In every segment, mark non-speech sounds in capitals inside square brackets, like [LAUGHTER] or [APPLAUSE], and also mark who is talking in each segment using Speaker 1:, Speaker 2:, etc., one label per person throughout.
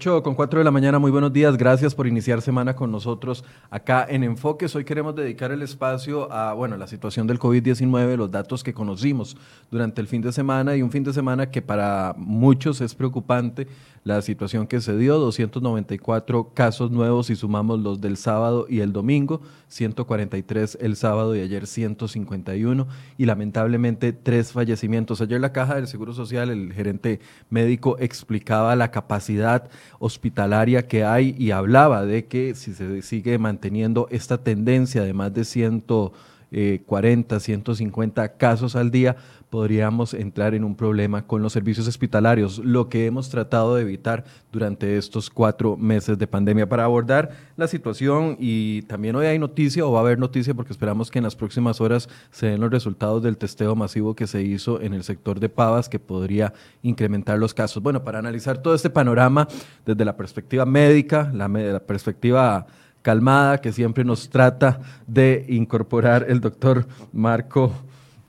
Speaker 1: 8 con 4 de la mañana, muy buenos días. Gracias por iniciar semana con nosotros acá en Enfoques. Hoy queremos dedicar el espacio a, bueno, la situación del COVID-19, los datos que conocimos durante el fin de semana y un fin de semana que para muchos es preocupante la situación que se dio, 294 casos nuevos y sumamos los del sábado y el domingo, 143 el sábado y ayer 151 y lamentablemente tres fallecimientos. Ayer la Caja del Seguro Social, el gerente médico explicaba la capacidad hospitalaria que hay y hablaba de que si se sigue manteniendo esta tendencia de más de 140, 150 casos al día, podríamos entrar en un problema con los servicios hospitalarios, lo que hemos tratado de evitar durante estos cuatro meses de pandemia para abordar la situación y también hoy hay noticia o va a haber noticia porque esperamos que en las próximas horas se den los resultados del testeo masivo que se hizo en el sector de Pavas que podría incrementar los casos. Bueno, para analizar todo este panorama desde la perspectiva médica, la, la perspectiva calmada que siempre nos trata de incorporar el doctor Marco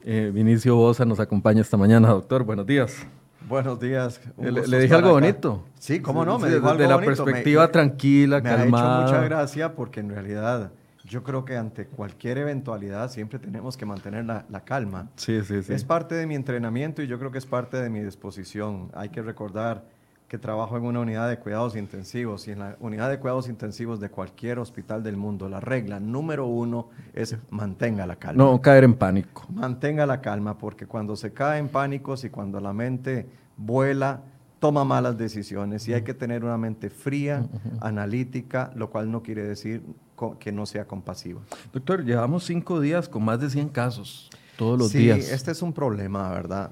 Speaker 1: eh, Vinicio Bosa nos acompaña esta mañana, doctor. Buenos días.
Speaker 2: Buenos días.
Speaker 1: Le, dije algo bonito.
Speaker 2: Sí, cómo no,
Speaker 1: me dijo algo De la perspectiva tranquila,
Speaker 2: me
Speaker 1: calmada.
Speaker 2: Ha hecho mucha gracia porque en realidad yo creo que ante cualquier eventualidad siempre tenemos que mantener la, la, calma.
Speaker 1: Sí, sí, sí.
Speaker 2: Es parte de mi entrenamiento y yo creo que es parte de mi disposición. Hay que recordar que trabajo en una unidad de cuidados intensivos y en la unidad de cuidados intensivos de cualquier hospital del mundo, la regla número uno es mantenga la calma.
Speaker 1: No caer en pánico.
Speaker 2: Mantenga la calma porque cuando se cae en pánicos y cuando la mente vuela, toma malas decisiones y hay que tener una mente fría, analítica, lo cual no quiere decir que no sea compasiva.
Speaker 1: Doctor, llevamos cinco días con más de 100 casos todos los días.
Speaker 2: Sí, este es un problema, ¿verdad?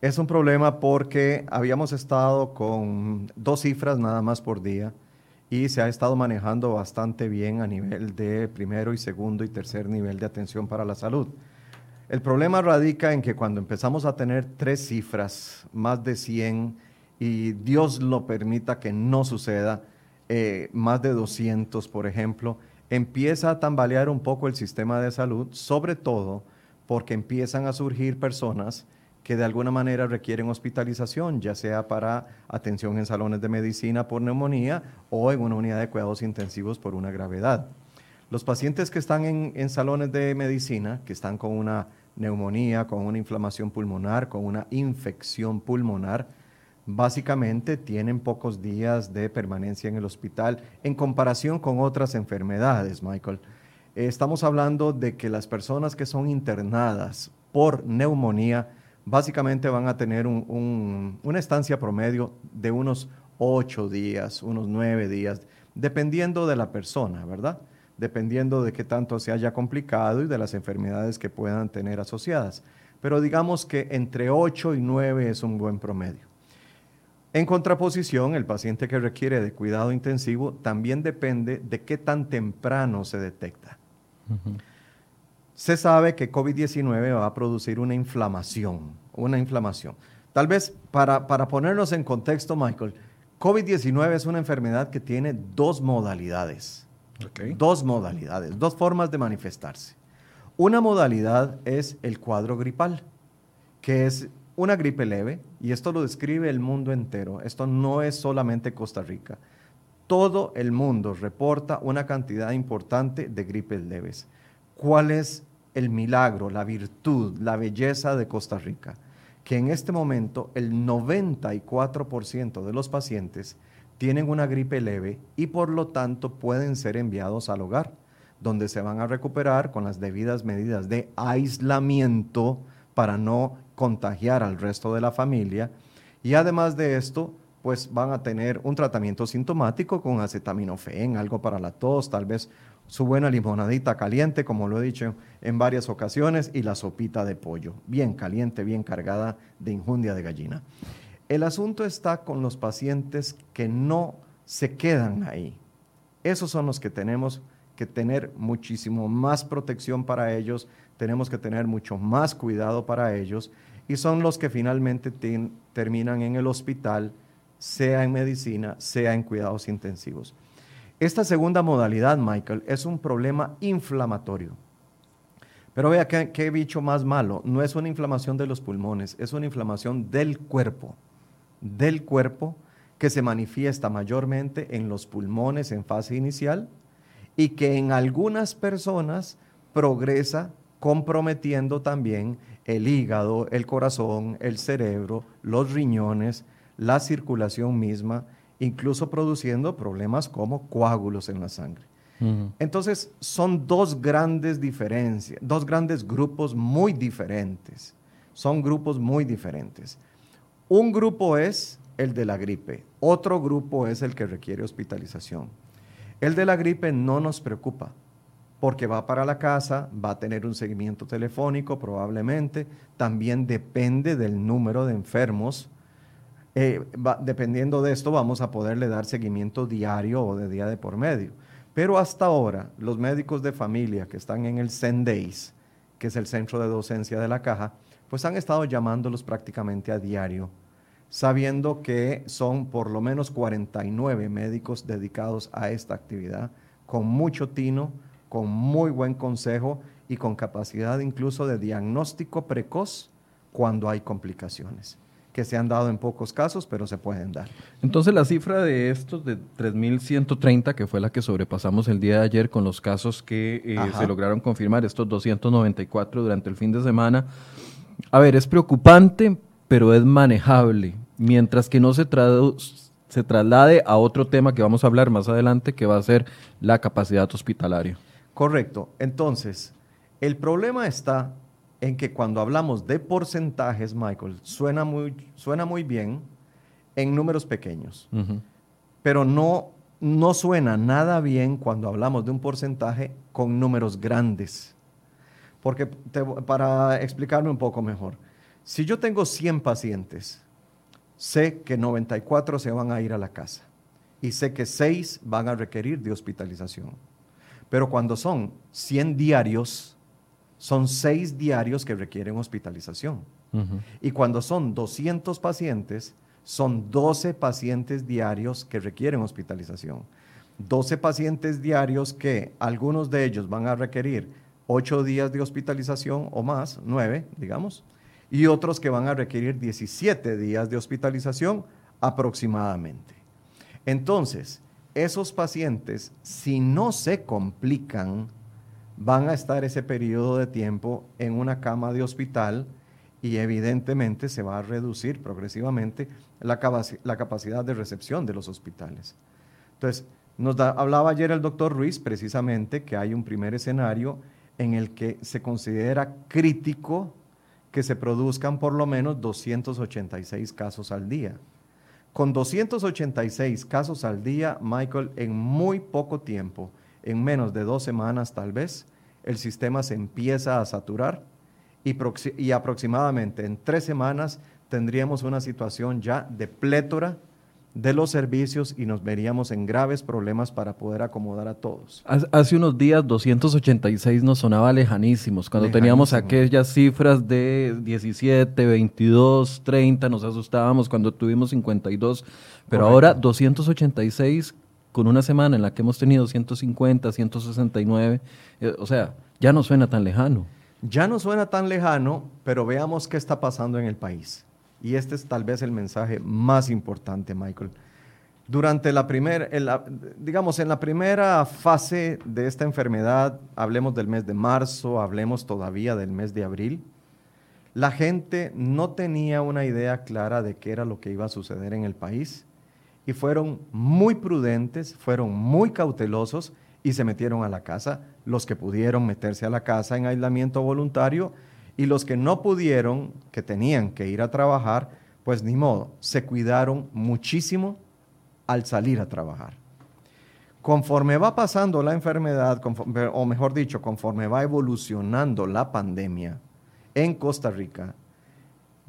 Speaker 2: Es un problema porque habíamos estado con dos cifras nada más por día y se ha estado manejando bastante bien a nivel de primero y segundo y tercer nivel de atención para la salud. El problema radica en que cuando empezamos a tener tres cifras, más de 100, y Dios lo permita que no suceda, eh, más de 200, por ejemplo, empieza a tambalear un poco el sistema de salud, sobre todo porque empiezan a surgir personas que de alguna manera requieren hospitalización, ya sea para atención en salones de medicina por neumonía o en una unidad de cuidados intensivos por una gravedad. Los pacientes que están en, salones de medicina, que están con una neumonía, con una inflamación pulmonar, con una infección pulmonar, básicamente tienen pocos días de permanencia en el hospital en comparación con otras enfermedades, Michael. estamos hablando de que las personas que son internadas por neumonía básicamente van a tener una estancia promedio de unos ocho días, unos nueve días, dependiendo de la persona, ¿verdad? Dependiendo de qué tanto se haya complicado y de las enfermedades que puedan tener asociadas. Pero digamos que entre 8 y 9 es un buen promedio. En contraposición, el paciente que requiere de cuidado intensivo también depende de qué tan temprano se detecta. Se sabe que COVID-19 va a producir una inflamación, una inflamación. Tal vez para, para ponernos en contexto, Michael, COVID-19 es una enfermedad que tiene dos modalidades. Dos modalidades, dos formas de manifestarse. Una modalidad es el cuadro gripal, que es una gripe leve, y esto lo describe el mundo entero. Esto no es solamente Costa Rica. Todo el mundo reporta una cantidad importante de gripes leves. ¿Cuál es el milagro, la virtud, la belleza de Costa Rica, que en este momento el 94% de los pacientes tienen una gripe leve y por lo tanto pueden ser enviados al hogar, donde se van a recuperar con las debidas medidas de aislamiento para no contagiar al resto de la familia. Y además de esto, pues van a tener un tratamiento sintomático con acetaminofén, algo para la tos, tal vez su buena limonadita caliente, como lo he dicho en varias ocasiones, y la sopita de pollo, bien caliente, bien cargada de injundia de gallina. El asunto está con los pacientes que no se quedan ahí. Esos son los que tenemos que tener muchísimo más protección para ellos, tenemos que tener mucho más cuidado para ellos, y son los que finalmente terminan en el hospital, sea en medicina, sea en cuidados intensivos. Esta segunda modalidad, Michael, es un problema inflamatorio. Pero vea qué, bicho más malo. No es una inflamación de los pulmones, es una inflamación del cuerpo. Del cuerpo que se manifiesta mayormente en los pulmones en fase inicial y que en algunas personas progresa comprometiendo también el hígado, el corazón, el cerebro, los riñones, la circulación misma, incluso produciendo problemas como coágulos en la sangre. Entonces, son dos grandes diferencias, dos grandes grupos muy diferentes. Son grupos muy diferentes. Un grupo es el de la gripe, otro grupo es el que requiere hospitalización. El de la gripe no nos preocupa porque va para la casa, va a tener un seguimiento telefónico probablemente, también depende del número de enfermos. Eh, dependiendo de esto vamos a poderle dar seguimiento diario o de día de por medio. Pero hasta ahora los médicos de familia que están en el CENDAIS, que es el centro de docencia de la caja, pues han estado llamándolos prácticamente a diario, sabiendo que son por lo menos 49 médicos dedicados a esta actividad, con mucho tino, con muy buen consejo y con capacidad incluso de diagnóstico precoz cuando hay complicaciones que se han dado en pocos casos, pero se pueden dar.
Speaker 1: Entonces la cifra de estos de 3.130, que fue la que sobrepasamos el día de ayer con los casos que eh, se lograron confirmar, estos 294 durante el fin de semana, a ver, es preocupante, pero es manejable, mientras que no se, se traslade a otro tema que vamos a hablar más adelante, que va a ser la capacidad hospitalaria.
Speaker 2: Correcto. Entonces, el problema está en que cuando hablamos de porcentajes, Michael, suena muy, suena muy bien en números pequeños, pero no, no suena nada bien cuando hablamos de un porcentaje con números grandes. Porque para explicarme un poco mejor, si yo tengo 100 pacientes, sé que 94 se van a ir a la casa y sé que 6 van a requerir de hospitalización. Pero cuando son 100 diarios, son 6 diarios que requieren hospitalización. Y cuando son 200 pacientes, son 12 pacientes diarios que requieren hospitalización. 12 pacientes diarios que algunos de ellos van a requerir 8 días de hospitalización o más, 9, digamos, y otros que van a requerir 17 días de hospitalización aproximadamente. Entonces, esos pacientes, si no se complican, van a estar ese periodo de tiempo en una cama de hospital y evidentemente se va a reducir progresivamente la, capacidad de recepción de los hospitales. Entonces, nos hablaba ayer el doctor Ruiz precisamente que hay un primer escenario en el que se considera crítico que se produzcan por lo menos 286 casos al día. Con 286 casos al día, Michael, en muy poco tiempo, en menos de dos semanas tal vez, el sistema se empieza a saturar y, y aproximadamente en tres semanas tendríamos una situación ya de plétora de los servicios y nos veríamos en graves problemas para poder acomodar a todos.
Speaker 1: Hace unos días 286 nos sonaba lejanísimos, cuando teníamos aquellas cifras de 17, 22, 30, nos asustábamos cuando tuvimos 52, pero ahora 286 con una semana en la que hemos tenido 150, 169, eh, o sea, ya no suena tan lejano.
Speaker 2: Ya no suena tan lejano, pero veamos qué está pasando en el país. Y este es tal vez el mensaje más importante, Michael. Durante la primera, digamos, en la primera fase de esta enfermedad, hablemos del mes de marzo, hablemos todavía del mes de abril, la gente no tenía una idea clara de qué era lo que iba a suceder en el país y fueron muy prudentes, fueron muy cautelosos y se metieron a la casa, los que pudieron meterse a la casa en aislamiento voluntario y los que no pudieron, que tenían que ir a trabajar, pues ni modo, se cuidaron muchísimo al salir a trabajar. Conforme va pasando la enfermedad, o mejor dicho, conforme va evolucionando la pandemia en Costa Rica,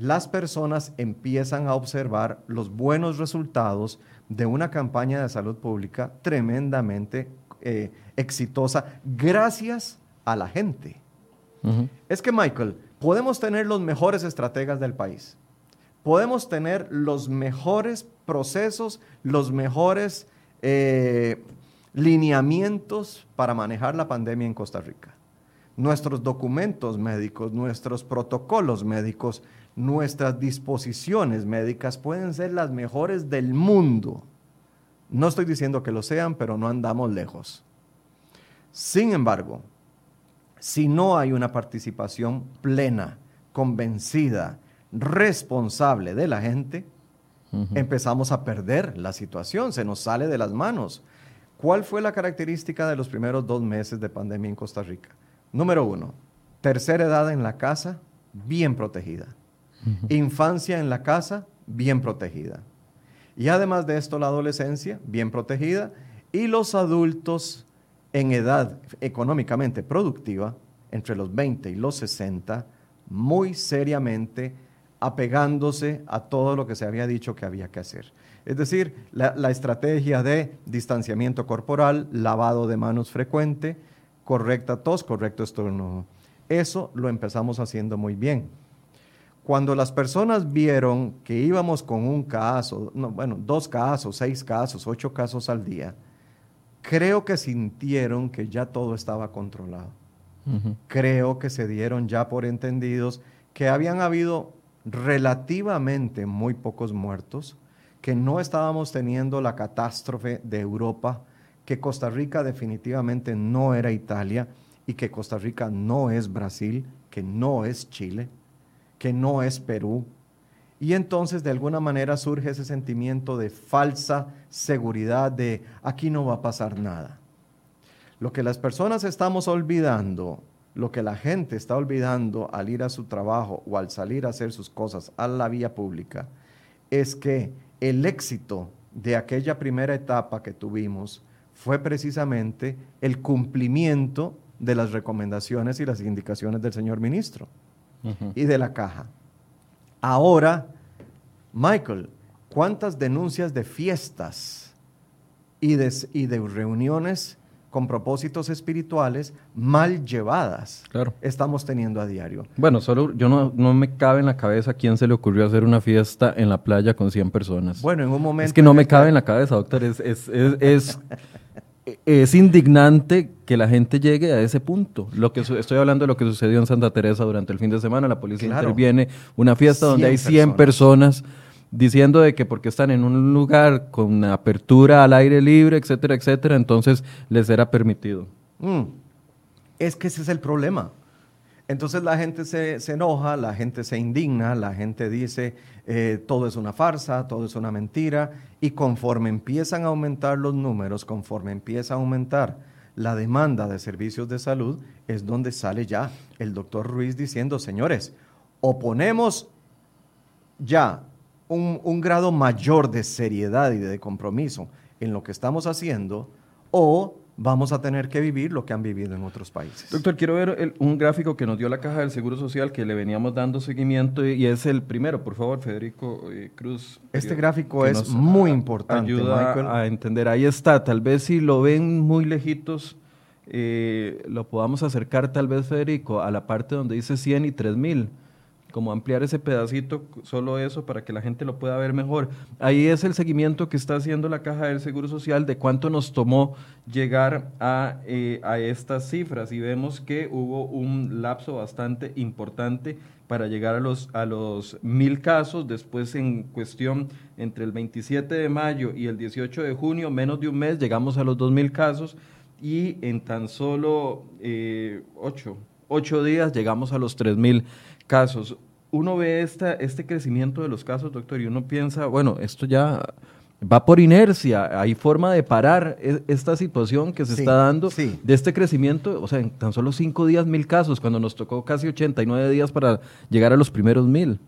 Speaker 2: las personas empiezan a observar los buenos resultados de una campaña de salud pública tremendamente eh, exitosa gracias a la gente. Es que, Michael, podemos tener los mejores estrategas del país, podemos tener los mejores procesos, los mejores eh, lineamientos para manejar la pandemia en Costa Rica. nuestros documentos médicos, nuestros protocolos médicos, nuestras disposiciones médicas pueden ser las mejores del mundo. No estoy diciendo que lo sean, pero no andamos lejos. Sin embargo, si no hay una participación plena, convencida, responsable de la gente, empezamos a perder la situación, se nos sale de las manos. ¿Cuál fue la característica de los primeros dos meses de pandemia en Costa Rica? Número uno, tercera edad en la casa, bien protegida. Infancia en la casa, bien protegida. Y además de esto, la adolescencia, bien protegida. Y los adultos en edad económicamente productiva, entre los 20 y los 60, muy seriamente apegándose a todo lo que se había dicho que había que hacer. Es decir, la, estrategia de distanciamiento corporal, lavado de manos frecuente, correcta tos, correcto estornudo. Eso lo empezamos haciendo muy bien. Cuando las personas vieron que íbamos con un caso, bueno, dos casos, seis casos, ocho casos al día, creo que sintieron que ya todo estaba controlado. Creo que se dieron ya por entendidos que habían habido relativamente muy pocos muertos, que no estábamos teniendo la catástrofe de Europa, que Costa Rica definitivamente no era Italia y que Costa Rica no es Brasil, que no es Chile, que no es Perú. Y entonces de alguna manera surge ese sentimiento de falsa seguridad de aquí no va a pasar nada. Lo que las personas estamos olvidando lo que la gente está olvidando al ir a su trabajo o al salir a hacer sus cosas a la vía pública es que el éxito de aquella primera etapa que tuvimos fue precisamente el cumplimiento de las recomendaciones y las indicaciones del señor ministro y de la caja. Ahora, Michael, ¿cuántas denuncias de fiestas y de, y de reuniones con propósitos espirituales mal llevadas claro. estamos teniendo a diario.
Speaker 1: Bueno, solo yo no, no me cabe en la cabeza quién se le ocurrió hacer una fiesta en la playa con 100 personas.
Speaker 2: Bueno, en un momento...
Speaker 1: Es que no me cabe en la cabeza, doctor. Es, es, es, es, indignante que la gente llegue a ese punto. Lo que estoy hablando de lo que sucedió en Santa Teresa durante el fin de semana. La policía interviene, una fiesta donde hay 100 personas diciendo de que porque están en un lugar con apertura al aire libre, etcétera, etcétera, entonces les era permitido. Mm.
Speaker 2: Es que ese es el problema. Entonces la gente se, enoja, la gente se indigna, la gente dice eh, todo es una farsa, todo es una mentira, y conforme empiezan a aumentar los números, conforme empieza a aumentar la demanda de servicios de salud, es donde sale ya el doctor Ruiz diciendo, señores, o ponemos ya un, grado mayor de seriedad y de compromiso en lo que estamos haciendo o vamos a tener que vivir lo que han vivido en otros países.
Speaker 1: Doctor, quiero ver un gráfico que nos dio la Caja del Seguro Social que le veníamos dando seguimiento y, es el primero, por favor, Federico eh, Cruz.
Speaker 2: Este gráfico es muy importante.
Speaker 1: Ayuda a entender. Ahí está, tal vez si lo ven muy lejitos, eh, lo podamos acercar tal vez, Federico, a la parte donde dice 100 y 3000 como ampliar ese pedacito, solo eso, para que la gente lo pueda ver mejor. Ahí es el seguimiento que está haciendo la Caja del Seguro Social de cuánto nos tomó llegar a, eh, estas cifras. Y vemos que hubo un lapso bastante importante para llegar a los, a los mil casos, después en cuestión entre el 27 de mayo y el 18 de junio, menos de un mes, llegamos a los dos mil casos. Y en tan solo eh, ocho, ocho días llegamos a los tres mil casos. Uno ve esta, este crecimiento de los casos, doctor, y uno piensa, bueno, esto ya va por inercia, hay forma de parar e, esta situación que se está dando de este crecimiento, o sea, en tan solo cinco días mil casos, cuando nos tocó casi 89 días para llegar a los primeros mil.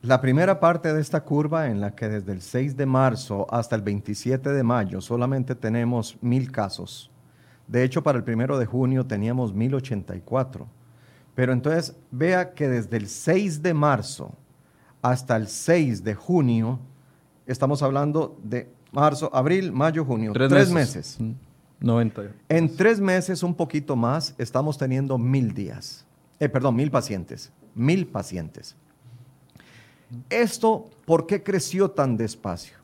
Speaker 2: La primera parte de esta curva en la que desde el 6 de marzo hasta el 27 de mayo solamente tenemos mil casos. De hecho, para el primero de junio teníamos 1084. Pero entonces vea que desde el 6 de marzo hasta el 6 de junio, estamos hablando de marzo, abril, mayo, junio, tres, meses.
Speaker 1: 90. Mm,
Speaker 2: en tres meses, un poquito más, estamos teniendo mil días. Eh, perdón, mil pacientes. Mil pacientes. Esto, ¿por qué creció tan despacio?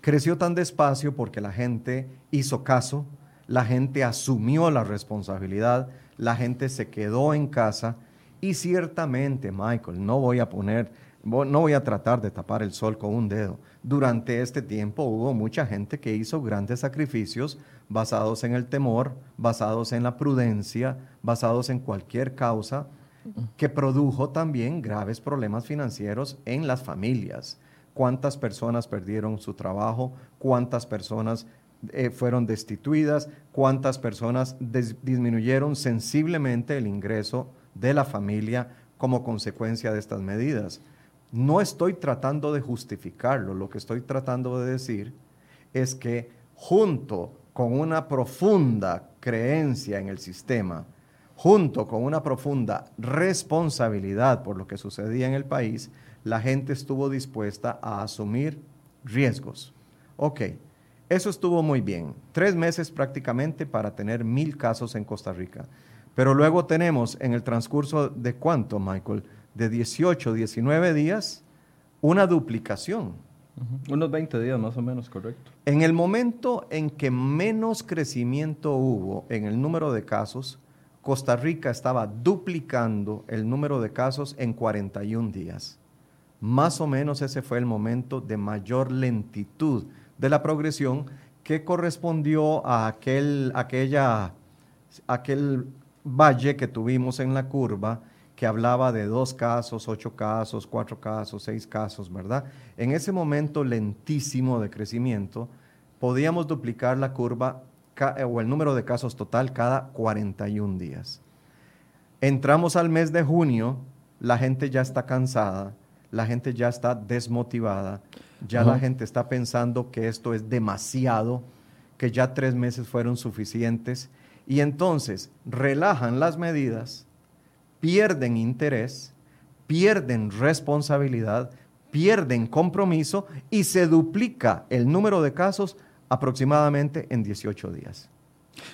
Speaker 2: Creció tan despacio porque la gente hizo caso, la gente asumió la responsabilidad, la gente se quedó en casa y ciertamente, Michael, no voy a poner, no voy a tratar de tapar el sol con un dedo. Durante este tiempo hubo mucha gente que hizo grandes sacrificios basados en el temor, basados en la prudencia, basados en cualquier causa que produjo también graves problemas financieros en las familias. ¿Cuántas personas perdieron su trabajo? ¿Cuántas personas eh, fueron destituidas? ¿Cuántas personas disminuyeron sensiblemente el ingreso de la familia como consecuencia de estas medidas? No estoy tratando de justificarlo, lo que estoy tratando de decir es que junto con una profunda creencia en el sistema, junto con una profunda responsabilidad por lo que sucedía en el país, la gente estuvo dispuesta a asumir riesgos. Ok, eso estuvo muy bien. Tres meses prácticamente para tener mil casos en Costa Rica. Pero luego tenemos en el transcurso de cuánto, Michael, de 18, 19 días, una duplicación.
Speaker 1: Unos 20 días más o menos, correcto.
Speaker 2: En el momento en que menos crecimiento hubo en el número de casos, Costa Rica estaba duplicando el número de casos en 41 días. Más o menos ese fue el momento de mayor lentitud de la progresión que correspondió a aquel, aquella, aquel valle que tuvimos en la curva que hablaba de dos casos, ocho casos, cuatro casos, seis casos, ¿verdad? En ese momento lentísimo de crecimiento, podíamos duplicar la curva eh, o el número de casos total cada 41 días. Entramos al mes de junio, la gente ya está cansada, la gente ya está desmotivada, ya la gente está pensando que esto es demasiado, que ya tres meses fueron suficientes, y entonces relajan las medidas, pierden interés, pierden responsabilidad, pierden compromiso y se duplica el número de casos aproximadamente en 18 días.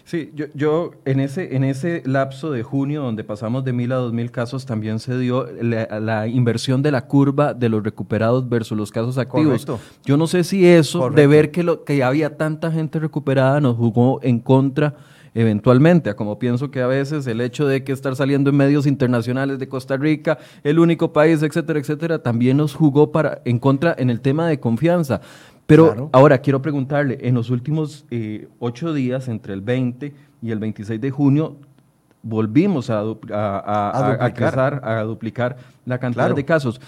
Speaker 1: Sí, yo, yo, en, ese, en ese lapso de junio, donde pasamos de mil a dos mil casos, también se dio la, inversión de la curva de los recuperados versus los casos activos. Yo no sé si eso, de ver que, lo, que había tanta gente recuperada, nos jugó en contra eventualmente, como pienso que a veces el hecho de que estar saliendo en medios internacionales de Costa Rica, el único país, etcétera, etcétera, también nos jugó para, en contra en el tema de confianza. Pero ahora quiero preguntarle, en los últimos eh, ocho días, entre el 20 y el 26 de junio, volvimos a, a, a, duplicar. la cantidad de casos.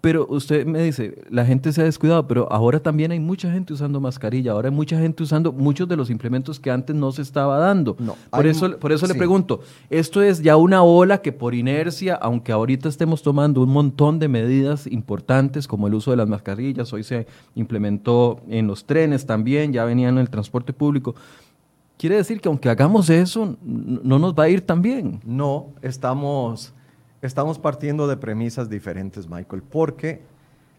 Speaker 1: Pero usted me dice, la gente se ha descuidado, pero ahora también hay mucha gente usando mascarilla, ahora hay mucha gente usando muchos de los implementos que antes no se estaba dando. por, eso, por eso le pregunto, ¿esto es ya una ola que por inercia, aunque ahorita estemos tomando un montón de medidas importantes como el uso de las mascarillas, hoy se implementó en los trenes también, ya venían en el transporte público, quiere decir que aunque hagamos eso, no nos va a ir tan bien?
Speaker 2: No, estamos estamos partiendo de premisas diferentes, Michael, porque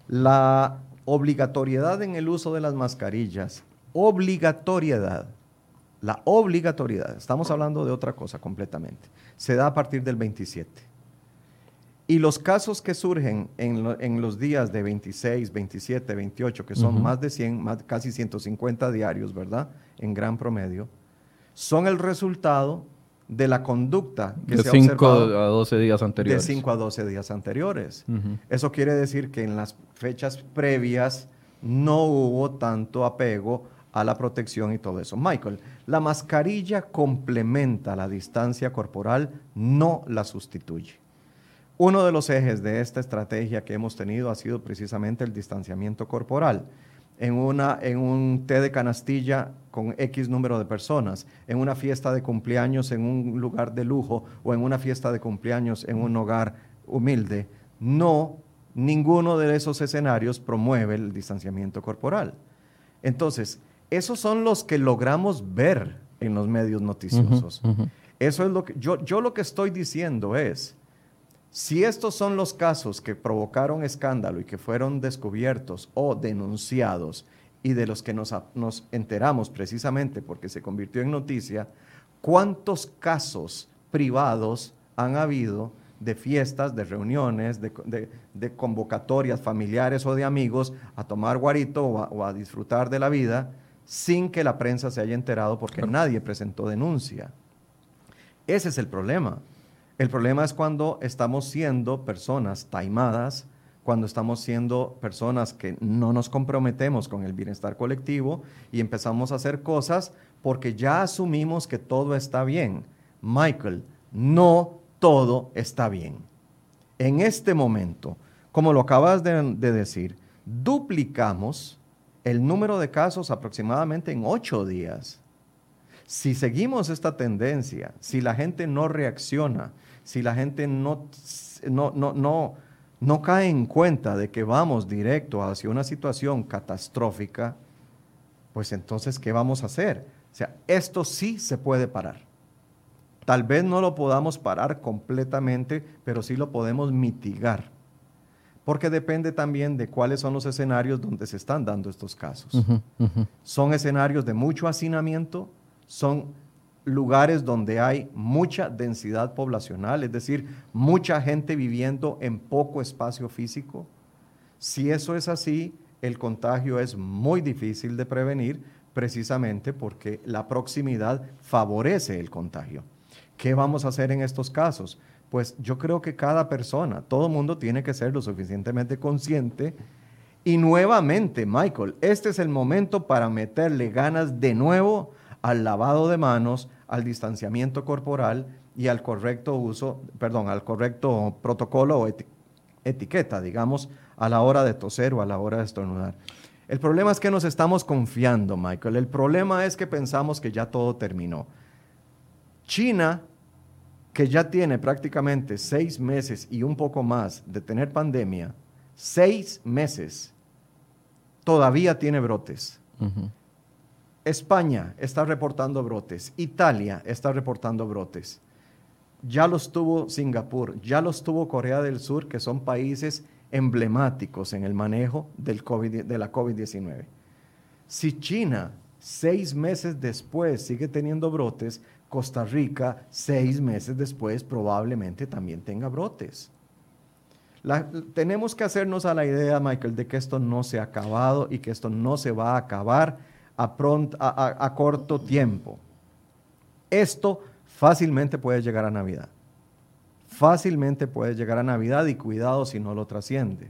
Speaker 2: la obligatoriedad en el uso de las mascarillas, obligatoriedad, la obligatoriedad, estamos hablando de otra cosa completamente, se da a partir del 27. Y los casos que surgen en, los días de 26, 27, 28, que son más de 100, más, casi 150 diarios, ¿verdad? En gran promedio, son el resultado de la conducta
Speaker 1: que de se 5 a 12 días anteriores.
Speaker 2: De 5 a 12 días anteriores. Eso quiere decir que en las fechas previas no hubo tanto apego a la protección y todo eso. Michael, la mascarilla complementa la distancia corporal, no la sustituye. Uno de los ejes de esta estrategia que hemos tenido ha sido precisamente el distanciamiento corporal en, una, en un té de canastilla con X número de personas, en una fiesta de cumpleaños en un lugar de lujo o en una fiesta de cumpleaños en un hogar humilde. No, ninguno de esos escenarios promueve el distanciamiento corporal. Entonces, esos son los que logramos ver en los medios noticiosos. Eso es lo que yo, yo lo que estoy diciendo es, si estos son los casos que provocaron escándalo y que fueron descubiertos o denunciados y de los que nos, enteramos precisamente porque se convirtió en noticia, ¿cuántos casos privados han habido de fiestas, de reuniones, de, convocatorias familiares o de amigos a tomar guarito o a disfrutar de la vida sin que la prensa se haya enterado porque nadie presentó denuncia. Ese es el problema. El problema es cuando estamos siendo personas taimadas, cuando estamos siendo personas que no nos comprometemos con el bienestar colectivo y empezamos a hacer cosas porque ya asumimos que todo está bien. Michael, no todo está bien. En este momento, como lo acabas de, decir, duplicamos el número de casos aproximadamente en ocho días. Si seguimos esta tendencia, si la gente no reacciona, si la gente no, no, no, no, no cae en cuenta de que vamos directo hacia una situación catastrófica, pues entonces, ¿qué vamos a hacer? O sea, esto sí se puede parar. Tal vez no lo podamos parar completamente, pero sí lo podemos mitigar porque depende también de cuáles son los escenarios donde se están dando estos casos. Son escenarios de mucho hacinamiento, son lugares donde hay mucha densidad poblacional, es decir, mucha gente viviendo en poco espacio físico. Si eso es así, el contagio es muy difícil de prevenir precisamente porque la proximidad favorece el contagio. ¿Qué vamos a hacer en estos casos? pues yo creo que cada persona, todo mundo tiene que ser lo suficientemente consciente. Y nuevamente, Michael, este es el momento para meterle ganas de nuevo al lavado de manos, al distanciamiento corporal y al correcto uso, perdón, al correcto protocolo o etiqueta, digamos, a la hora de toser o a la hora de estornudar. El problema es que nos estamos confiando, Michael. El problema es que pensamos que ya todo terminó. China que ya tiene prácticamente seis meses y un poco más de tener pandemia, seis meses, todavía tiene brotes. España está reportando brotes, Italia está reportando brotes. Ya los tuvo Singapur, ya los tuvo Corea del Sur, que son países emblemáticos en el manejo del COVID, de la COVID-19. Si China, seis meses después, sigue teniendo brotes, Costa Rica, seis meses después, probablemente también tenga brotes. tenemos que hacernos a la idea, Michael, de que esto no se ha acabado y que esto no se va a acabar a, a corto tiempo. Esto fácilmente puede llegar a Navidad. Fácilmente puede llegar a Navidad y cuidado si no lo trasciende.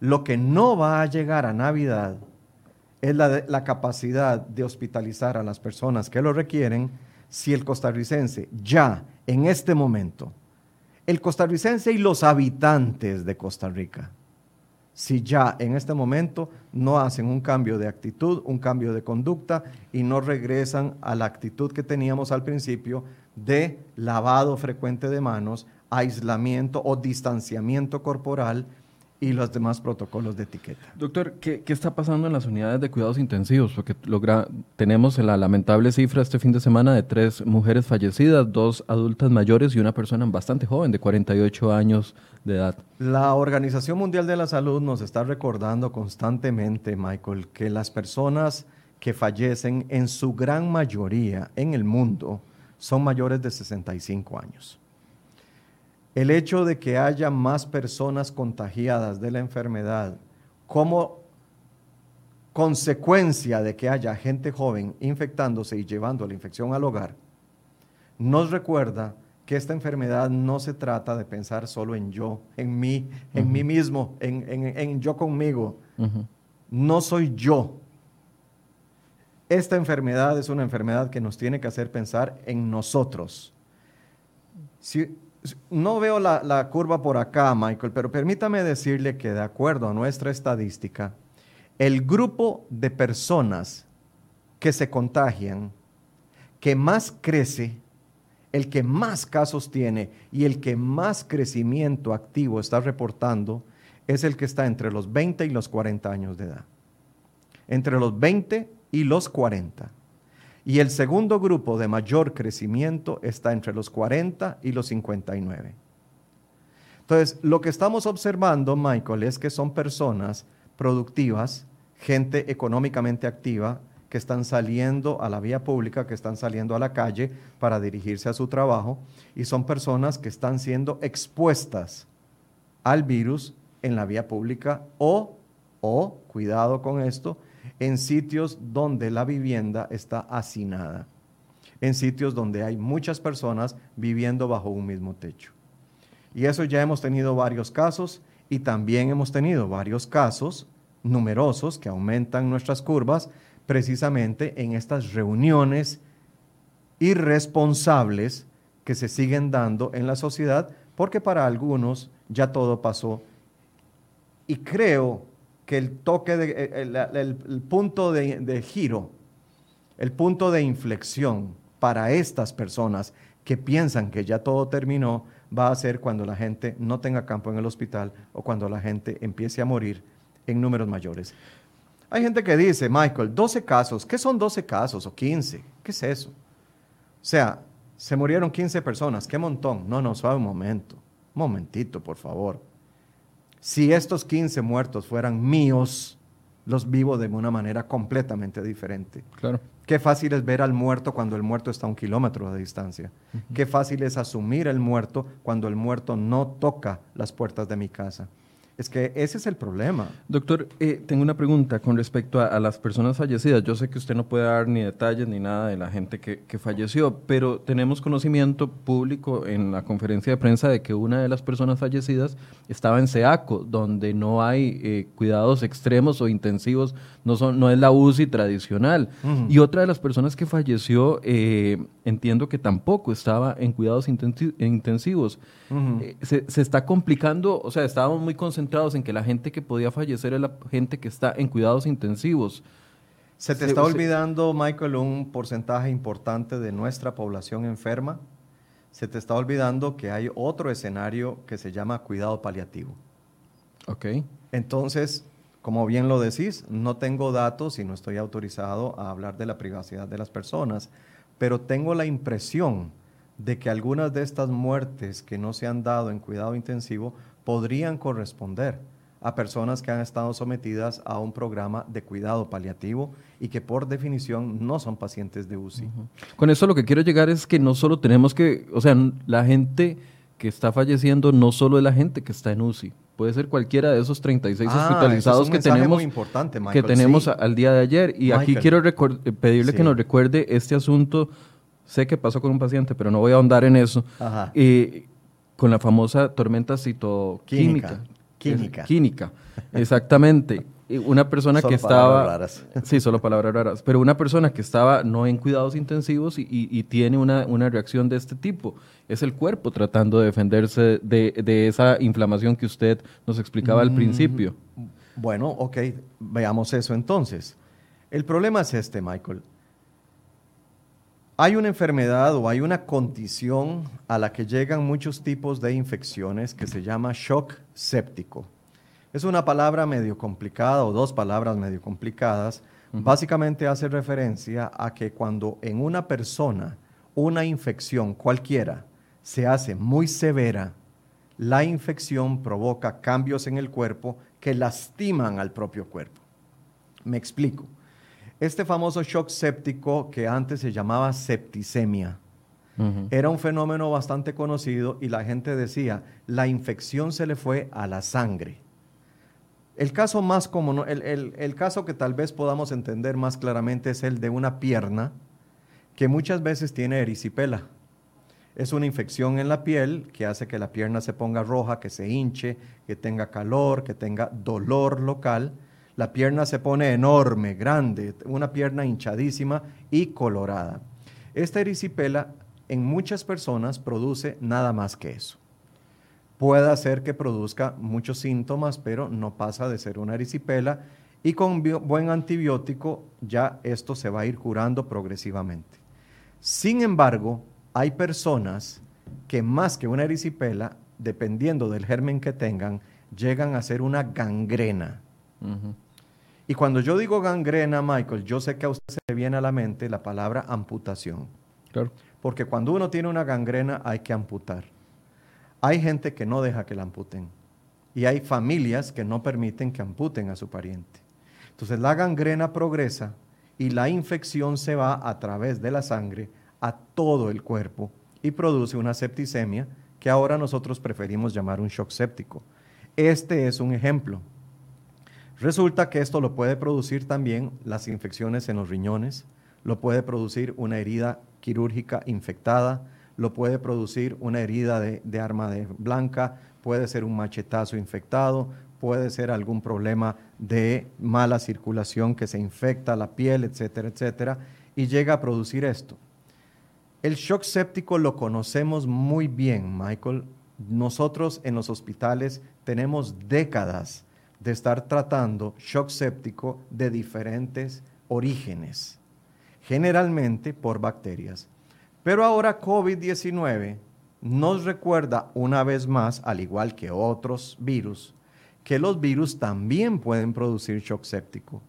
Speaker 2: Lo que no va a llegar a Navidad es la, la, capacidad de hospitalizar a las personas que lo requieren si el costarricense ya en este momento, el costarricense y los habitantes de Costa Rica, si ya en este momento no hacen un cambio de actitud, un cambio de conducta y no regresan a la actitud que teníamos al principio de lavado frecuente de manos, aislamiento o distanciamiento corporal y los demás protocolos de etiqueta.
Speaker 1: Doctor, ¿qué, está pasando en las unidades de cuidados intensivos? Porque logra, tenemos la lamentable cifra este fin de semana de tres mujeres fallecidas, dos adultas mayores y una persona bastante joven de 48 años de edad.
Speaker 2: La Organización Mundial de la Salud nos está recordando constantemente, Michael, que las personas que fallecen en su gran mayoría en el mundo son mayores de 65 años. El hecho de que haya más personas contagiadas de la enfermedad como consecuencia de que haya gente joven infectándose y llevando la infección al hogar, nos recuerda que esta enfermedad no se trata de pensar solo en yo, en mí, en mí mismo, en, yo conmigo. No soy yo. Esta enfermedad es una enfermedad que nos tiene que hacer pensar en nosotros. Si no veo la, curva por acá, Michael, pero permítame decirle que de acuerdo a nuestra estadística, el grupo de personas que se contagian, que más crece, el que más casos tiene y el que más crecimiento activo está reportando, es el que está entre los 20 y los 40 años de edad. Entre los 20 y los 40. Y el segundo grupo de mayor crecimiento está entre los 40 y los 59. Entonces, lo que estamos observando, Michael, es que son personas productivas, gente económicamente activa, que están saliendo a la vía pública, que están saliendo a la calle para dirigirse a su trabajo, y son personas que están siendo expuestas al virus en la vía pública o, o, cuidado con esto, en sitios donde la vivienda está hacinada, en sitios donde hay muchas personas viviendo bajo un mismo techo. Y eso ya hemos tenido varios casos y también hemos tenido varios casos numerosos que aumentan nuestras curvas precisamente en estas reuniones irresponsables que se siguen dando en la sociedad, porque para algunos ya todo pasó. Y creo que el toque, de, eh, el, punto de, de giro, el punto de inflexión para estas personas que piensan que ya todo terminó, va a ser cuando la gente no tenga campo en el hospital o cuando la gente empiece a morir en números mayores. Hay gente que dice, Michael, 12 casos, ¿qué son 12 casos o 15? ¿Qué es eso? O sea, se murieron 15 personas, qué montón. No, no, suave un momento, un momentito, por favor. Si estos 15 muertos fueran míos, los vivo de una manera completamente diferente.
Speaker 1: Claro.
Speaker 2: Qué fácil es ver al muerto cuando el muerto está a un kilómetro de distancia. Qué fácil es asumir el muerto cuando el muerto no toca las puertas de mi casa. Es que ese es el problema.
Speaker 1: Doctor, eh, tengo una pregunta con respecto a, las personas fallecidas. Yo sé que usted no puede dar ni detalles ni nada de la gente que, falleció, pero tenemos conocimiento público en la conferencia de prensa de que una de las personas fallecidas estaba en SEACO, donde no hay eh, cuidados extremos o intensivos, no, son, no es la UCI tradicional. Y otra de las personas que falleció, eh, entiendo que tampoco estaba en cuidados intensivos. se, se está complicando, o sea, estábamos muy concentrados en que la gente que podía fallecer es la gente que está en cuidados intensivos.
Speaker 2: Se te está olvidando, Michael, un porcentaje importante de nuestra población enferma. Se te está olvidando que hay otro escenario que se llama cuidado paliativo.
Speaker 1: Ok.
Speaker 2: Entonces, como bien lo decís, no tengo datos y no estoy autorizado a hablar de la privacidad de las personas, pero tengo la impresión de que algunas de estas muertes que no se han dado en cuidado intensivo podrían corresponder a personas que han estado sometidas a un programa de cuidado paliativo y que por definición no son pacientes de UCI.
Speaker 1: Con eso lo que quiero llegar es que no solo tenemos que, o sea, la gente que está falleciendo no solo es la gente que está en UCI, puede ser cualquiera de esos 36 ah, hospitalizados que tenemos, que tenemos al día de ayer. Y aquí quiero pedirle que nos recuerde este asunto. Sé que pasó con un paciente, pero no voy a ahondar en eso. Ajá. Eh, con la famosa tormenta citoquímica.
Speaker 2: Química.
Speaker 1: Química, exactamente. Una persona que estaba... Raras. Sí, solo palabras raras. Pero una persona que estaba no en cuidados intensivos y, tiene una, reacción de este tipo. Es el cuerpo tratando de defenderse de, esa inflamación que usted nos explicaba al mm, principio.
Speaker 2: Bueno, ok, veamos eso entonces. El problema es este, Michael. Hay una enfermedad o hay una condición a la que llegan muchos tipos de infecciones que se llama shock séptico. Es una palabra medio complicada o dos palabras medio complicadas. Básicamente hace referencia a que cuando en una persona una infección cualquiera se hace muy severa, la infección provoca cambios en el cuerpo que lastiman al propio cuerpo. Me explico. Este famoso shock séptico que antes se llamaba septicemia, era un fenómeno bastante conocido y la gente decía, la infección se le fue a la sangre. El caso más común, el, caso que tal vez podamos entender más claramente es el de una pierna que muchas veces tiene erisipela. Es una infección en la piel que hace que la pierna se ponga roja, que se hinche, que tenga calor, que tenga dolor local la pierna se pone enorme, grande, una pierna hinchadísima y colorada. Esta erisipela en muchas personas produce nada más que eso. Puede hacer que produzca muchos síntomas, pero no pasa de ser una erisipela y con buen antibiótico ya esto se va a ir curando progresivamente. Sin embargo, hay personas que más que una erisipela, dependiendo del germen que tengan, llegan a ser una gangrena. Y cuando yo digo gangrena, Michael, yo sé que a usted se le viene a la mente la palabra amputación.
Speaker 1: Claro.
Speaker 2: Porque cuando uno tiene una gangrena hay que amputar. Hay gente que no deja que la amputen. Y hay familias que no permiten que amputen a su pariente. Entonces la gangrena progresa y la infección se va a través de la sangre a todo el cuerpo y produce una septicemia que ahora nosotros preferimos llamar un shock séptico. Este es un ejemplo. Resulta que esto lo puede producir también las infecciones en los riñones, lo puede producir una herida quirúrgica infectada, lo puede producir una herida de, arma blanca, puede ser un machetazo infectado, puede ser algún problema de mala circulación que se infecta la piel, etcétera, etcétera, y llega a producir esto. El shock séptico lo conocemos muy bien, Michael. Nosotros en los hospitales tenemos décadas de estar tratando shock séptico de diferentes orígenes, generalmente por bacterias. Pero ahora COVID-19 nos recuerda una vez más, al igual que otros virus, que los virus también pueden producir shock séptico.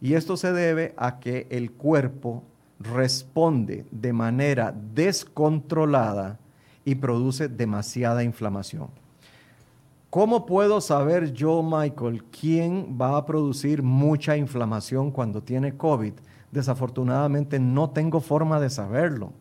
Speaker 2: Y esto se debe a que el cuerpo responde de manera descontrolada y produce demasiada inflamación. ¿Cómo puedo saber yo, Michael, quién va a producir mucha inflamación cuando tiene COVID? Desafortunadamente no tengo forma de saberlo.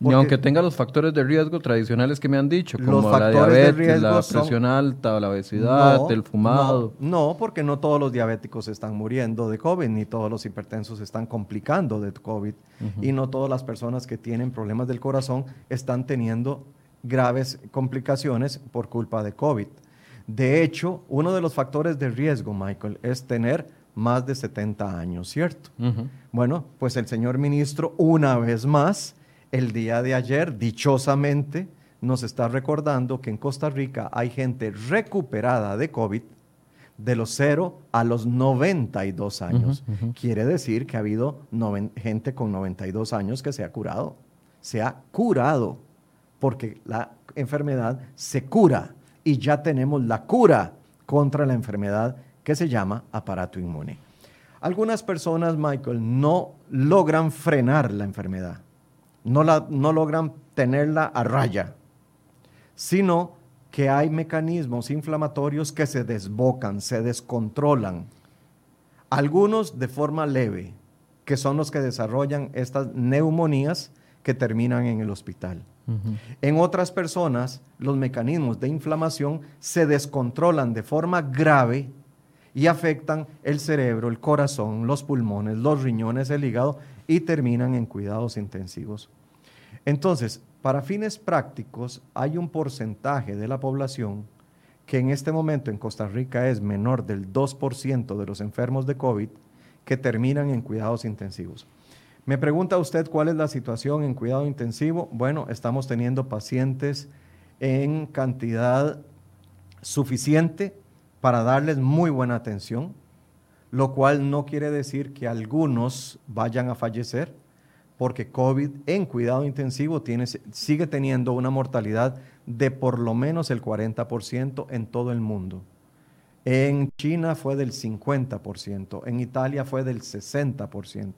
Speaker 1: Ni aunque tenga los factores de riesgo tradicionales que me han dicho, como la diabetes, la presión alta, la obesidad, el fumado.
Speaker 2: No, porque no todos los diabéticos están muriendo de COVID, ni todos los hipertensos están complicando de COVID, y no todas las personas que tienen problemas del corazón están teniendo graves complicaciones por culpa de COVID. De hecho, uno de los factores de riesgo, Michael, es tener más de 70 años, ¿cierto? Bueno, pues el señor ministro, una vez más, el día de ayer, dichosamente, nos está recordando que en Costa Rica hay gente recuperada de COVID de los 0 a los 92 años. Quiere decir que ha habido gente con 92 años que se ha curado. Se ha curado porque la enfermedad se cura y ya tenemos la cura contra la enfermedad que se llama aparato inmune. Algunas personas, Michael, no logran frenar la enfermedad no, la, no logran tenerla a raya, sino que hay mecanismos inflamatorios que se desbocan, se descontrolan. Algunos de forma leve, que son los que desarrollan estas neumonías que terminan en el hospital. En otras personas, los mecanismos de inflamación se descontrolan de forma grave y afectan el cerebro, el corazón, los pulmones, los riñones, el hígado y terminan en cuidados intensivos. Entonces, para fines prácticos, hay un porcentaje de la población que en este momento en Costa Rica es menor del 2% de los enfermos de COVID que terminan en cuidados intensivos. Me pregunta usted cuál es la situación en cuidado intensivo. Bueno, estamos teniendo pacientes en cantidad suficiente para darles muy buena atención, lo cual no quiere decir que algunos vayan a fallecer, porque COVID en cuidado intensivo tiene, sigue teniendo una mortalidad de por lo menos el 40% en todo el mundo. En China fue del 50%, en Italia fue del 60%.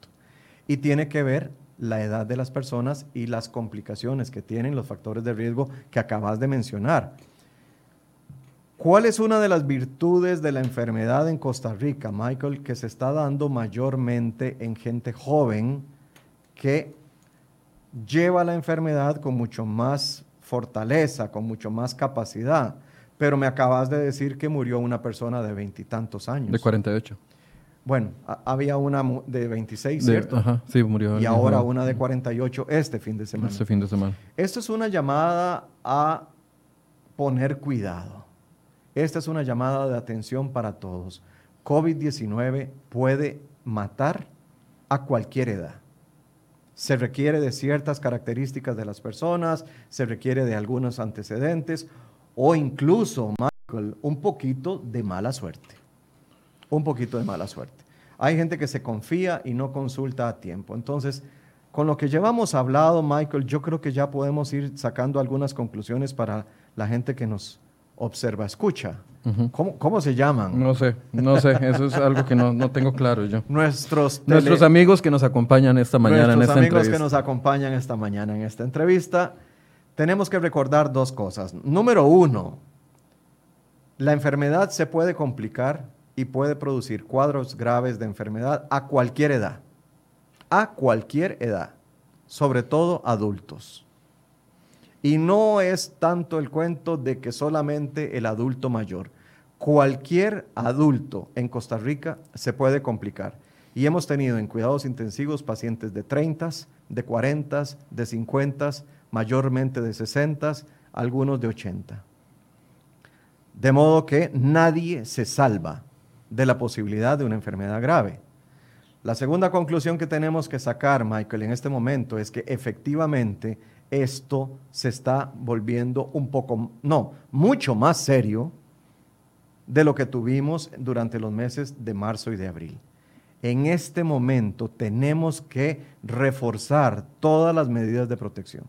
Speaker 2: Y tiene que ver la edad de las personas y las complicaciones que tienen los factores de riesgo que acabas de mencionar. ¿Cuál es una de las virtudes de la enfermedad en Costa Rica, Michael, que se está dando mayormente en gente joven que lleva la enfermedad con mucho más fortaleza, con mucho más capacidad? Pero me acabas de decir que murió una persona de veintitantos años.
Speaker 1: De 48.
Speaker 2: Bueno, había una de 26, ¿cierto?
Speaker 1: ajá, sí, murió.
Speaker 2: Y ahora una de 48 este fin de semana.
Speaker 1: Este fin de semana.
Speaker 2: Esto es una llamada a poner cuidado. Esta es una llamada de atención para todos. COVID-19 puede matar a cualquier edad. Se requiere de ciertas características de las personas, se requiere de algunos antecedentes o incluso, Michael, un poquito de mala suerte. Un poquito de mala suerte. Hay gente que se confía y no consulta a tiempo. Entonces, con lo que llevamos hablado, Michael, yo creo que ya podemos ir sacando algunas conclusiones para la gente que nos observa, escucha. ¿Cómo, se llaman?
Speaker 1: No sé, no sé, eso es algo que no, tengo claro yo.
Speaker 2: Nuestros,
Speaker 1: Nuestros amigos que nos acompañan esta mañana en esta
Speaker 2: entrevista. Nuestros amigos que nos acompañan esta mañana en esta entrevista, tenemos que recordar dos cosas. Número uno, la enfermedad se puede complicar y puede producir cuadros graves de enfermedad a cualquier edad, a cualquier edad, sobre todo adultos. Y no es tanto el cuento de que solamente el adulto mayor. cualquier adulto en Costa Rica se puede complicar. Y hemos tenido en cuidados intensivos pacientes de 30, de 40, de 50, mayormente de 60, algunos de 80. De modo que nadie se salva de la posibilidad de una enfermedad grave. La segunda conclusión que tenemos que sacar, Michael, en este momento es que efectivamente esto se está volviendo un poco, no, mucho más serio de lo que tuvimos durante los meses de marzo y de abril. En este momento tenemos que reforzar todas las medidas de protección.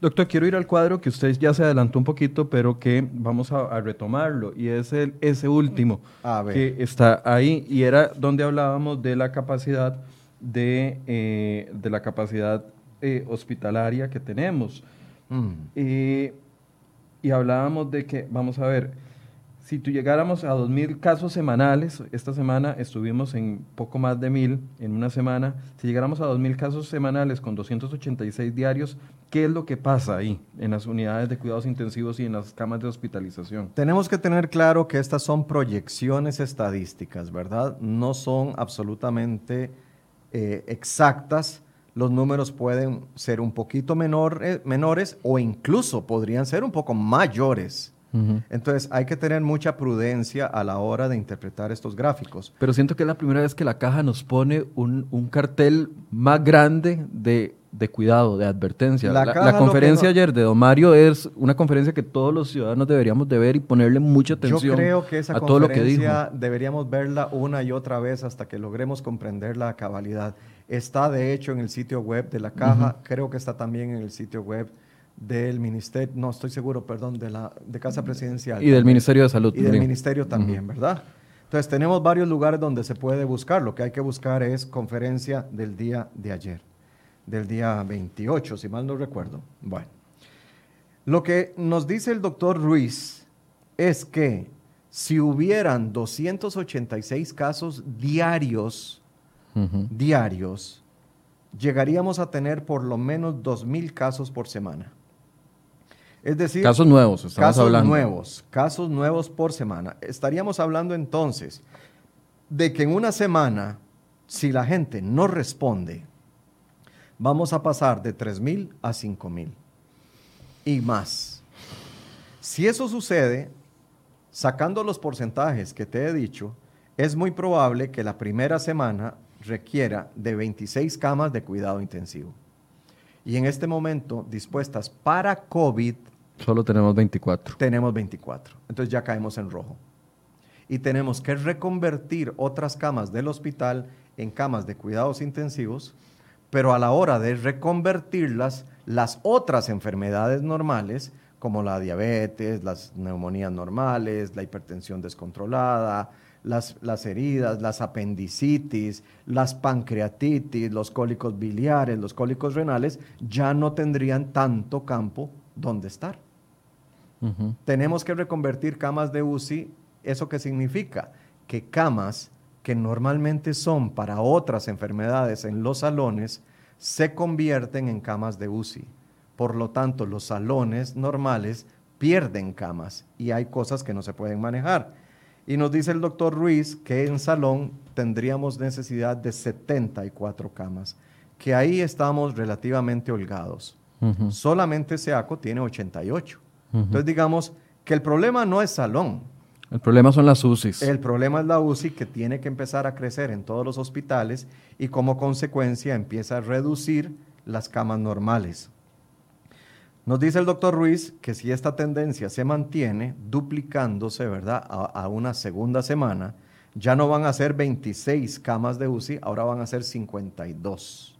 Speaker 1: Doctor, quiero ir al cuadro que usted ya se adelantó un poquito, pero que vamos a, retomarlo, y es el, ese último que está ahí, y era donde hablábamos de la capacidad de, eh, de la capacidad eh, hospitalaria que tenemos. Mm. Eh, y hablábamos de que, vamos a ver, si tú llegáramos a 2.000 casos semanales, esta semana estuvimos en poco más de 1.000 en una semana, si llegáramos a 2.000 casos semanales con 286 diarios, ¿qué es lo que pasa ahí en las unidades de cuidados intensivos y en las camas de hospitalización?
Speaker 2: Tenemos que tener claro que estas son proyecciones estadísticas, ¿verdad? No son absolutamente eh, exactas. Los números pueden ser un poquito eh, menores o incluso podrían ser un poco mayores. Entonces hay que tener mucha prudencia a la hora de interpretar estos gráficos.
Speaker 1: Pero siento que es la primera vez que la caja nos pone un, cartel más grande de, cuidado, de advertencia. La, conferencia ayer de Don Mario es una conferencia que todos los ciudadanos deberíamos de ver y ponerle mucha atención
Speaker 2: Yo creo que esa a todo lo que dijo. deberíamos verla una y otra vez hasta que logremos comprender la cabalidad. Está de hecho en el sitio web de la caja, creo que está también en el sitio web del Ministerio, no estoy seguro, perdón, de la de Casa Presidencial.
Speaker 1: Y del Ministerio de Salud.
Speaker 2: Y del Ministerio también, ¿verdad? Entonces tenemos varios lugares donde se puede buscar. Lo que hay que buscar es conferencia del día de ayer, del día 28, si mal no recuerdo. Bueno, lo que nos dice el doctor Ruiz es que si hubieran 286 casos diarios, diarios, llegaríamos a tener por lo menos 2.000 casos por semana. Es decir,
Speaker 1: casos nuevos, estamos
Speaker 2: casos nuevos, casos nuevos por semana. Estaríamos hablando entonces de que en una semana, si la gente no responde, vamos a pasar de 3.000 a 5.000 y más. Si eso sucede, sacando los porcentajes que te he dicho, es muy probable que la primera semana requiera de 26 camas de cuidado intensivo. Y en este momento, dispuestas para COVID,
Speaker 1: Solo tenemos 24.
Speaker 2: Tenemos 24. Entonces ya caemos en rojo. Y tenemos que reconvertir otras camas del hospital en camas de cuidados intensivos, pero a la hora de reconvertirlas, las otras enfermedades normales, como la diabetes, las neumonías normales, la hipertensión descontrolada, las, las, heridas, las apendicitis, las pancreatitis, los cólicos biliares, los cólicos renales, ya no tendrían tanto campo donde estar. Tenemos que reconvertir camas de UCI. ¿Eso qué significa? Que camas que normalmente son para otras enfermedades en los salones se convierten en camas de UCI. Por lo tanto, los salones normales pierden camas y hay cosas que no se pueden manejar. Y nos dice el doctor Ruiz que en salón tendríamos necesidad de 74 camas, que ahí estamos relativamente holgados. Solamente SEACO tiene 88. Entonces digamos que el problema no es salón.
Speaker 1: El problema son las UCIs.
Speaker 2: El problema es la UCI que tiene que empezar a crecer en todos los hospitales y como consecuencia empieza a reducir las camas normales. Nos dice el doctor Ruiz que si esta tendencia se mantiene duplicándose, ¿verdad? A, a, una segunda semana, ya no van a ser 26 camas de UCI, ahora van a ser 52.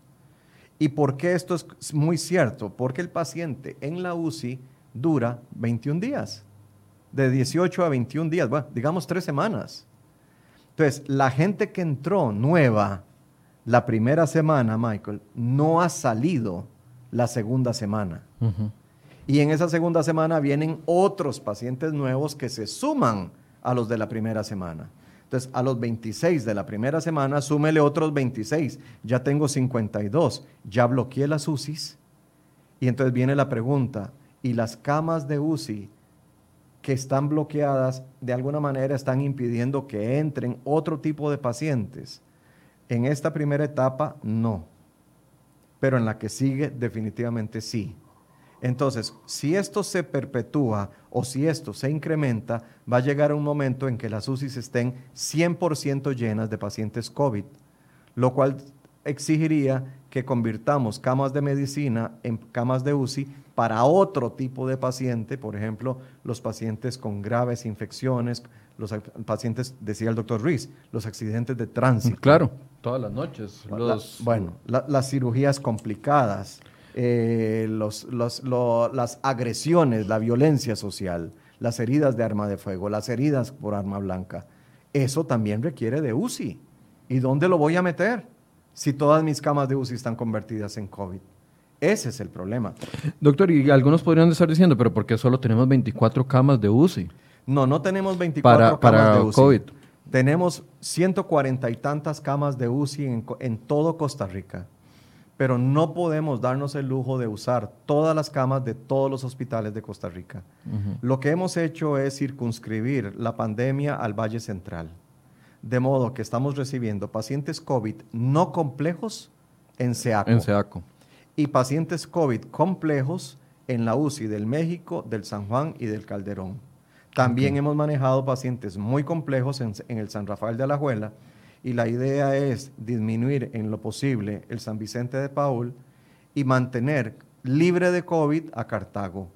Speaker 2: ¿Y por qué esto es muy cierto? Porque el paciente en la UCI dura 21 días, de 18 a 21 días, bueno, digamos tres semanas. Entonces, la gente que entró nueva la primera semana, Michael, no ha salido la segunda semana. Y en esa segunda semana vienen otros pacientes nuevos que se suman a los de la primera semana. Entonces, a los 26 de la primera semana, súmele otros 26. Ya tengo 52. Ya bloqueé las UCIs. Y entonces viene la pregunta, y las camas de UCI que están bloqueadas, de alguna manera están impidiendo que entren otro tipo de pacientes. En esta primera etapa, no. Pero en la que sigue, definitivamente sí. Entonces, si esto se perpetúa o si esto se incrementa, va a llegar un momento en que las UCIs estén 100% llenas de pacientes COVID, lo cual exigiría que convirtamos camas de medicina en camas de UCI para otro tipo de paciente, por ejemplo, los pacientes con graves infecciones, los pacientes, decía el doctor Ruiz, los accidentes de tránsito.
Speaker 1: Claro, todas las noches.
Speaker 2: bueno, las cirugías complicadas, eh, las agresiones, la violencia social, las heridas de arma de fuego, las heridas por arma blanca. Eso también requiere de UCI. ¿Y dónde lo voy a meter si todas mis camas de UCI están convertidas en COVID? Ese es el problema.
Speaker 1: Doctor, y algunos podrían estar diciendo, pero ¿por qué solo tenemos 24 camas de UCI?
Speaker 2: No, no tenemos 24 camas de UCI. COVID. Tenemos 140 y tantas camas de UCI en, en todo Costa Rica pero no podemos darnos el lujo de usar todas las camas de todos los hospitales de Costa Rica. Lo que hemos hecho es circunscribir la pandemia al Valle Central, de modo que estamos recibiendo pacientes COVID no complejos en SEACO,
Speaker 1: en SEACO.
Speaker 2: Y pacientes COVID complejos en la UCI del México, del San Juan y del Calderón. También hemos manejado pacientes muy complejos en, en el San Rafael de Alajuela, y la idea es disminuir en lo posible el San Vicente de Paul y mantener libre de COVID a Cartago.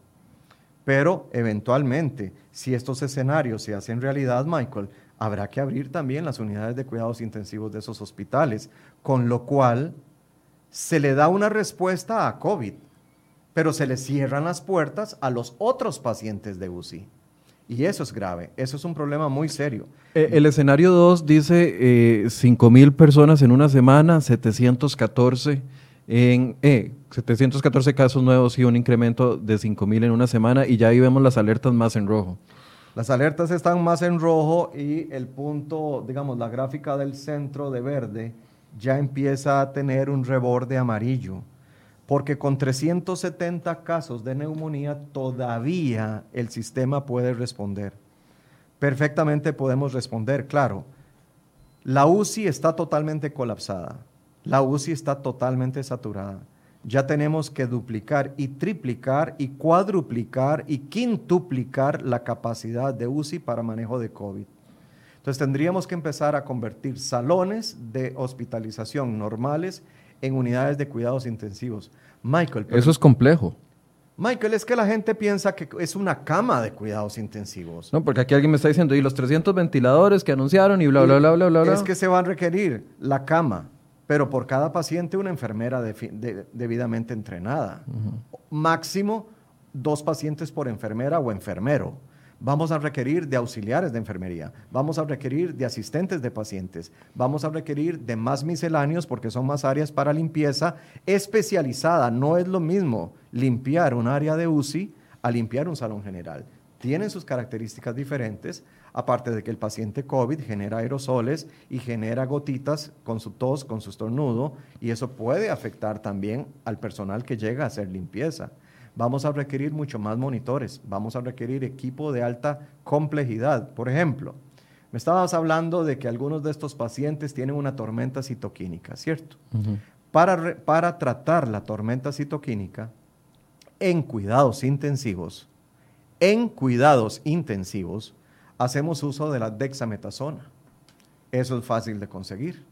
Speaker 2: Pero eventualmente, si estos escenarios se hacen realidad, Michael, habrá que abrir también las unidades de cuidados intensivos de esos hospitales, con lo cual se le da una respuesta a COVID, pero se le cierran las puertas a los otros pacientes de UCI. Y eso es grave, eso es un problema muy serio.
Speaker 1: Eh, el escenario 2 dice eh, 5 mil personas en una semana, 714 en 714 eh, casos nuevos y un incremento de 5 mil en una semana y ya ahí vemos las alertas más en rojo.
Speaker 2: Las alertas están más en rojo y el punto, digamos, la gráfica del centro de verde ya empieza a tener un reborde amarillo porque con 370 casos de neumonía todavía el sistema puede responder. Perfectamente podemos responder, claro. La UCI está totalmente colapsada, la UCI está totalmente saturada. Ya tenemos que duplicar y triplicar y cuadruplicar y quintuplicar la capacidad de UCI para manejo de COVID. Entonces tendríamos que empezar a convertir salones de hospitalización normales en unidades de cuidados intensivos. Michael.
Speaker 1: Eso es complejo.
Speaker 2: Michael, es que la gente piensa que es una cama de cuidados intensivos.
Speaker 1: No, porque aquí alguien me está diciendo, y los 300 ventiladores que anunciaron y bla, bla, bla, bla, bla, bla.
Speaker 2: Es que se va a requerir la cama, pero por cada paciente una enfermera debidamente entrenada. Máximo dos pacientes por enfermera o enfermero. Vamos a requerir de auxiliares de enfermería, vamos a requerir de asistentes de pacientes, vamos a requerir de más misceláneos porque son más áreas para limpieza especializada. No es lo mismo limpiar un área de UCI a limpiar un salón general. Tienen sus características diferentes, aparte de que el paciente COVID genera aerosoles y genera gotitas con su tos, con su estornudo, y eso puede afectar también al personal que llega a hacer limpieza vamos a requerir mucho más monitores, vamos a requerir equipo de alta complejidad. Por ejemplo, me estabas hablando de que algunos de estos pacientes tienen una tormenta citoquímica, ¿cierto? para, para tratar la tormenta citoquímica en cuidados intensivos, en cuidados intensivos, hacemos uso de la dexametasona. Eso es fácil de conseguir.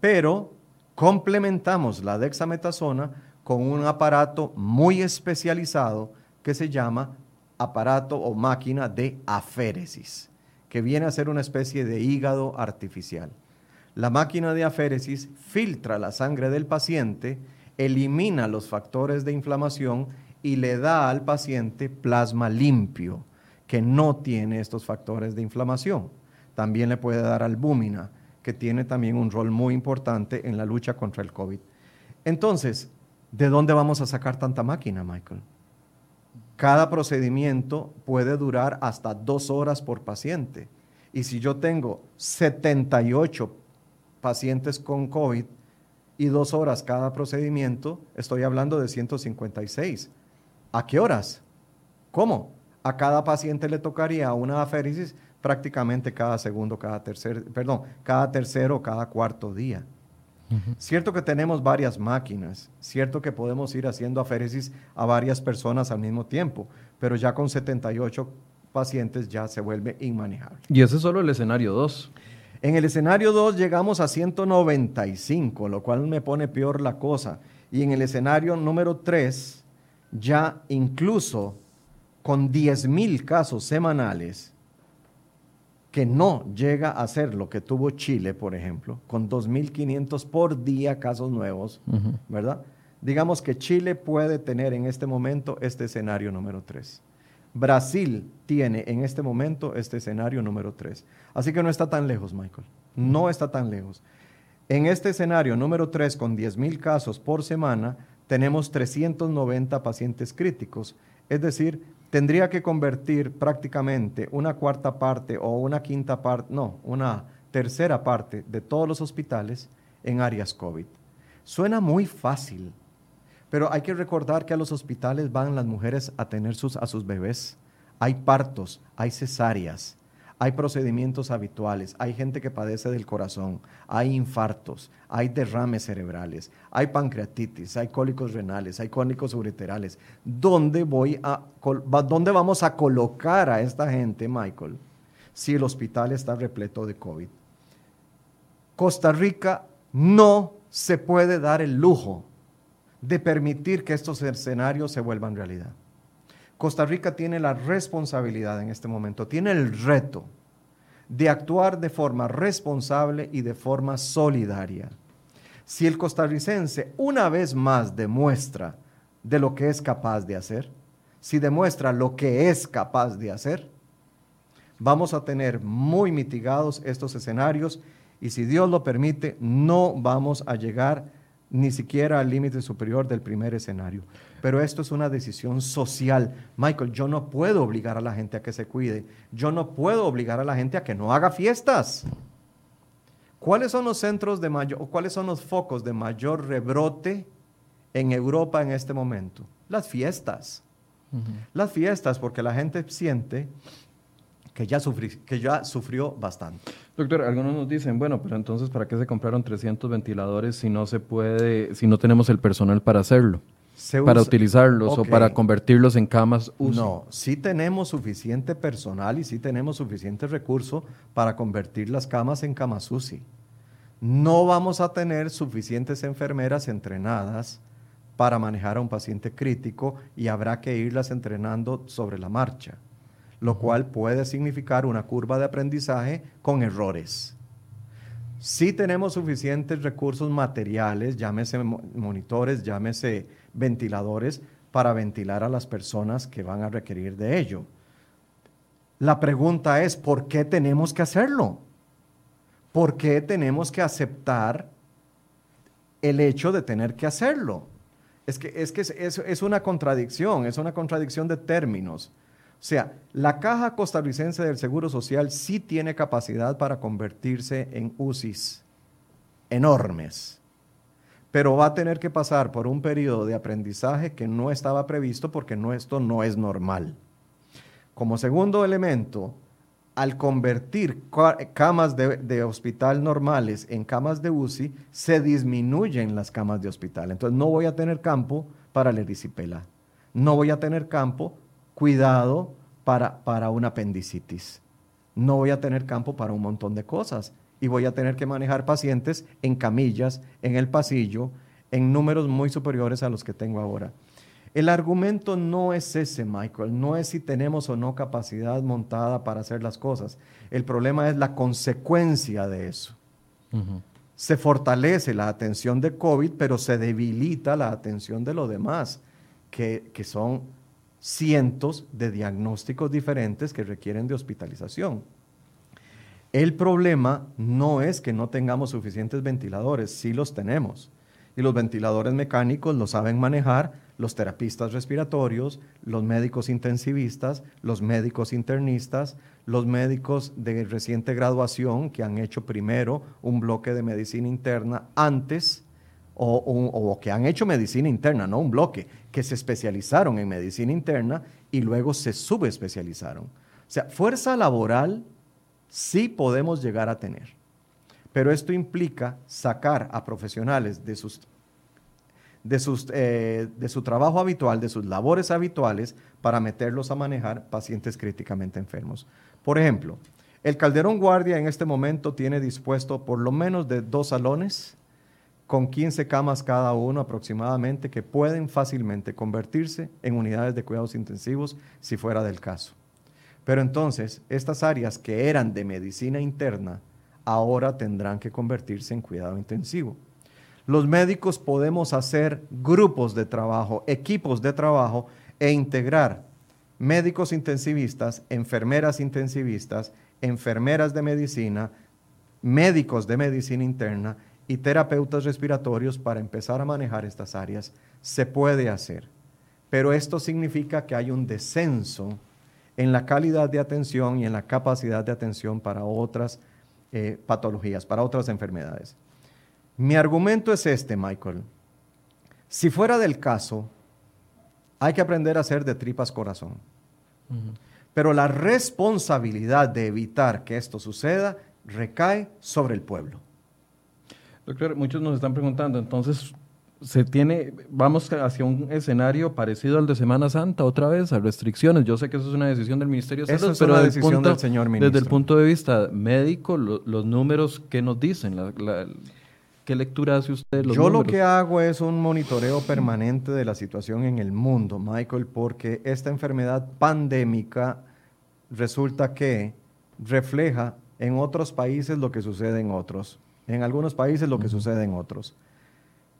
Speaker 2: Pero complementamos la dexametasona con un aparato muy especializado que se llama aparato o máquina de aféresis, que viene a ser una especie de hígado artificial. La máquina de aféresis filtra la sangre del paciente, elimina los factores de inflamación y le da al paciente plasma limpio, que no tiene estos factores de inflamación. También le puede dar albúmina, que tiene también un rol muy importante en la lucha contra el COVID. Entonces, ¿De dónde vamos a sacar tanta máquina, Michael? Cada procedimiento puede durar hasta dos horas por paciente. Y si yo tengo 78 pacientes con COVID y dos horas cada procedimiento, estoy hablando de 156. ¿A qué horas? ¿Cómo? A cada paciente le tocaría una aféresis prácticamente cada segundo, cada tercer, perdón, cada tercero o cada cuarto día. Cierto que tenemos varias máquinas, cierto que podemos ir haciendo aféresis a varias personas al mismo tiempo, pero ya con 78 pacientes ya se vuelve inmanejable.
Speaker 1: Y ese es solo el escenario 2.
Speaker 2: En el escenario 2 llegamos a 195, lo cual me pone peor la cosa. Y en el escenario número 3, ya incluso con 10.000 casos semanales, que no llega a ser lo que tuvo Chile, por ejemplo, con 2.500 por día casos nuevos, ¿verdad? Digamos que Chile puede tener en este momento este escenario número 3. Brasil tiene en este momento este escenario número 3. Así que no está tan lejos, Michael. No está tan lejos. En este escenario número 3, con 10.000 casos por semana, tenemos 390 pacientes críticos. Es decir, tendría que convertir prácticamente una cuarta parte o una quinta parte, no, una tercera parte de todos los hospitales en áreas COVID. Suena muy fácil, pero hay que recordar que a los hospitales van las mujeres a tener sus, a sus bebés. Hay partos, hay cesáreas, hay procedimientos habituales, hay gente que padece del corazón, hay infartos, hay derrames cerebrales, hay pancreatitis, hay cólicos renales, hay cólicos ureterales. ¿Dónde, voy a, ¿Dónde vamos a colocar a esta gente, Michael, si el hospital está repleto de COVID? Costa Rica no se puede dar el lujo de permitir que estos escenarios se vuelvan realidad. Costa Rica tiene la responsabilidad en este momento, tiene el reto de actuar de forma responsable y de forma solidaria. Si el costarricense una vez más demuestra de lo que es capaz de hacer, si demuestra lo que es capaz de hacer, vamos a tener muy mitigados estos escenarios y si Dios lo permite, no vamos a llegar ni siquiera al límite superior del primer escenario. Pero esto es una decisión social. Michael, yo no puedo obligar a la gente a que se cuide. Yo no puedo obligar a la gente a que no haga fiestas. ¿Cuáles son los centros de mayor, o cuáles son los focos de mayor rebrote en Europa en este momento? Las fiestas. Las fiestas, porque la gente siente que ya, que ya sufrió bastante.
Speaker 1: Doctor, algunos nos dicen, bueno, pero entonces, ¿para qué se compraron 300 ventiladores si no se puede, si no tenemos el personal para hacerlo? Para utilizarlos o para convertirlos en camas
Speaker 2: UCI. No, sí tenemos suficiente personal y sí tenemos suficiente recurso para convertir las camas en camas UCI. No vamos a tener suficientes enfermeras entrenadas para manejar a un paciente crítico y habrá que irlas entrenando sobre la marcha lo cual puede significar una curva de aprendizaje con errores. Si tenemos suficientes recursos materiales, llámese monitores, llámese ventiladores, para ventilar a las personas que van a requerir de ello. La pregunta es, ¿por qué tenemos que hacerlo? ¿Por qué tenemos que aceptar el hecho de tener que hacerlo? Es que es, que es una contradicción, es una contradicción de términos. Sea, la Caja Costarricense del Seguro Social sí tiene capacidad para convertirse en UCIs enormes, pero va a tener que pasar por un periodo de aprendizaje que no estaba previsto porque esto no es normal. Como segundo elemento, al convertir camas de, de, hospital normales en camas de UCI, se disminuyen las camas de hospital. Entonces no voy a tener campo para la erisipela. No voy a tener campo cuidado para, para una apendicitis. No voy a tener campo para un montón de cosas y voy a tener que manejar pacientes en camillas, en el pasillo, en números muy superiores a los que tengo ahora. El argumento no es ese, Michael, no es si tenemos o no capacidad montada para hacer las cosas. El problema es la consecuencia de eso. Se fortalece la atención de COVID, pero se debilita la atención de lo demás, que, que son cientos de diagnósticos diferentes que requieren de hospitalización. El problema no es que no tengamos suficientes ventiladores, sí los tenemos. Y los ventiladores mecánicos lo saben manejar los terapistas respiratorios, los médicos intensivistas, los médicos internistas, los médicos de reciente graduación que han hecho primero un bloque de medicina interna antes o, que han hecho medicina interna, no un bloque, que se especializaron en medicina interna y luego se subespecializaron. O sea, fuerza laboral sí podemos llegar a tener, pero esto implica sacar a profesionales de sus de, sus, eh, de su trabajo habitual, de sus labores habituales, para meterlos a manejar pacientes críticamente enfermos. Por ejemplo, el Calderón Guardia en este momento tiene dispuesto por lo menos de dos salones con 15 camas cada uno aproximadamente que pueden fácilmente convertirse en unidades de cuidados intensivos si fuera del caso. Pero entonces, estas áreas que eran de medicina interna ahora tendrán que convertirse en cuidado intensivo. Los médicos podemos hacer grupos de trabajo, equipos de trabajo e integrar médicos intensivistas, enfermeras intensivistas, enfermeras de medicina, médicos de medicina interna y terapeutas respiratorios para empezar a manejar estas áreas. Se puede hacer, pero esto significa que hay un descenso en la calidad de atención y en la capacidad de atención para otras eh, patologías, para otras enfermedades. Mi argumento es este, Michael. Si fuera del caso, hay que aprender a hacer de tripas corazón. Pero la responsabilidad de evitar que esto suceda recae sobre el pueblo.
Speaker 1: Doctor, muchos nos están preguntando, entonces, se tiene, vamos hacia un escenario parecido al de Semana Santa otra vez, a restricciones. Yo sé que eso es una decisión del Ministerio
Speaker 2: de Salud, pero decisión del señor
Speaker 1: ministro. desde el punto de vista médico, los números, ¿qué nos dicen? ¿Qué lectura hace usted?
Speaker 2: Yo lo que hago es un monitoreo permanente de la situación en el mundo, Michael, porque esta enfermedad pandémica resulta que refleja en otros países lo que sucede en otros en algunos países lo que sucede en otros.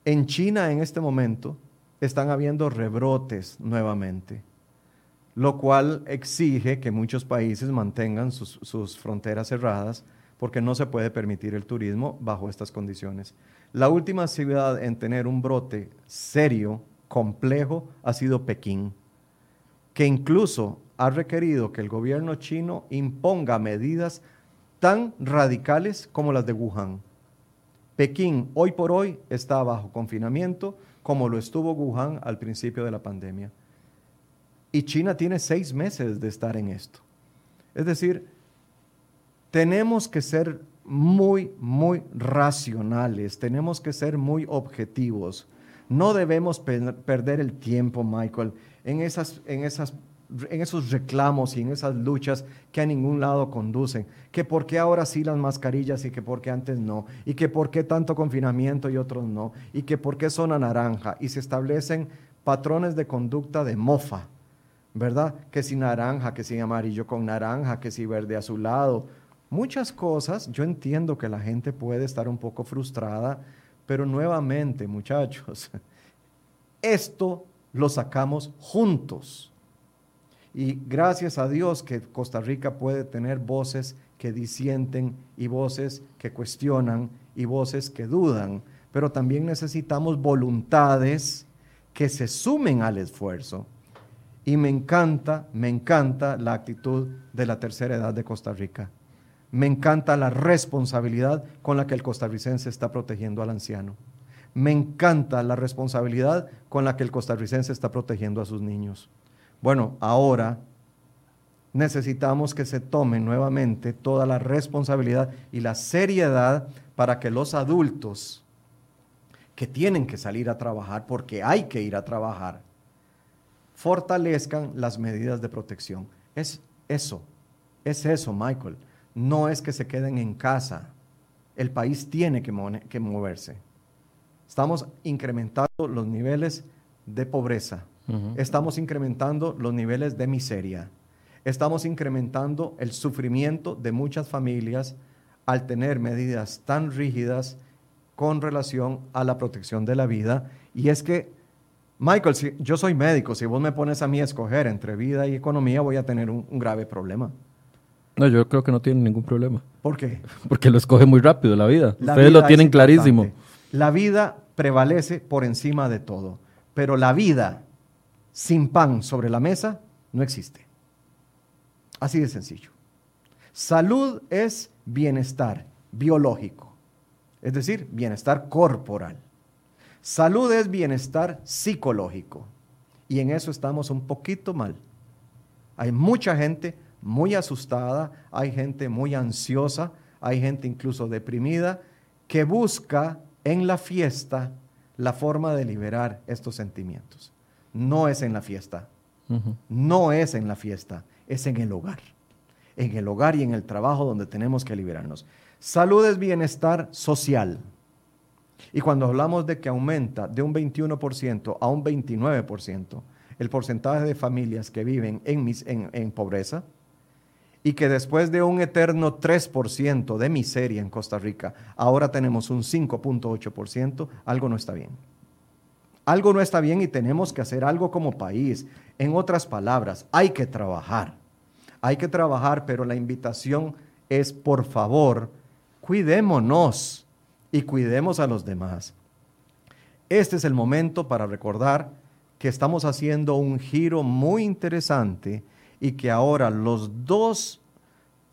Speaker 2: En China en este momento están habiendo rebrotes nuevamente, lo cual exige que muchos países mantengan sus, fronteras cerradas porque no se puede permitir el turismo bajo estas condiciones. La última ciudad en tener un brote serio, complejo, ha sido Pekín, que incluso ha requerido que el gobierno chino imponga medidas tan radicales como las de Wuhan. Pekín hoy por hoy está bajo confinamiento como lo estuvo Wuhan al principio de la pandemia. Y China tiene seis meses de estar en esto. Es decir, tenemos que ser muy, muy racionales, tenemos que ser muy objetivos. No debemos perder el tiempo, Michael, en esas, en esas en esos reclamos y en esas luchas que a ningún lado conducen. Que por qué ahora sí las mascarillas y que por qué antes no. Y que por qué tanto confinamiento y otros no. Y que por qué zona naranja. Y se establecen patrones de conducta de mofa. ¿Verdad? Que si naranja, que si amarillo con naranja, que si verde azulado. Muchas cosas. Yo entiendo que la gente puede estar un poco frustrada. Pero nuevamente, muchachos, [LAUGHS] esto lo sacamos juntos y gracias a Dios que Costa Rica puede tener voces que disienten y voces que cuestionan y voces que dudan, pero también necesitamos voluntades que se sumen al esfuerzo. Y me encanta, me encanta la actitud de la tercera edad de Costa Rica. Me encanta la responsabilidad con la que el costarricense está protegiendo al anciano. Me encanta la responsabilidad con la que el costarricense está protegiendo a sus niños. Bueno, ahora necesitamos que se tome nuevamente toda la responsabilidad y la seriedad para que los adultos que tienen que salir a trabajar, porque hay que ir a trabajar, fortalezcan las medidas de protección. Es eso, es eso, Michael. No es que se queden en casa. El país tiene que, que moverse. Estamos incrementando los niveles de pobreza estamos incrementando los niveles de miseria. Estamos incrementando el sufrimiento de muchas familias al tener medidas tan rígidas con relación a la protección de la vida. Y es que, Michael, si yo soy médico, si vos me pones a mí a escoger entre vida y economía, voy a tener un, grave problema.
Speaker 1: No, yo creo que no tiene ningún problema.
Speaker 2: ¿Por qué? [LAUGHS]
Speaker 1: Porque lo escoge muy rápido la vida. Ustedes lo tienen clarísimo.
Speaker 2: La vida prevalece por encima de todo, pero la vida sin pan sobre la mesa no existe. Así de sencillo. Salud es bienestar biológico, es decir, bienestar corporal. Salud es bienestar psicológico. Y en eso estamos un poquito mal. Hay mucha gente muy asustada, hay gente muy ansiosa, hay gente incluso deprimida que busca en la fiesta la forma de liberar estos sentimientos. No es en la fiesta, no es en la fiesta, es en el hogar. En el hogar y en el trabajo donde tenemos que liberarnos. Salud es bienestar social. Y cuando hablamos de que aumenta de un 21% a un 29% el porcentaje de familias que viven en, en pobreza, y que después de un eterno 3% de miseria en Costa Rica, ahora tenemos un 5.8%, algo no está bien. Algo no está bien y tenemos que hacer algo como país. En otras palabras, hay que trabajar. Hay que trabajar, pero la invitación es, por favor, cuidémonos y cuidemos a los demás. Este es el momento para recordar que estamos haciendo un giro muy interesante y que ahora los dos,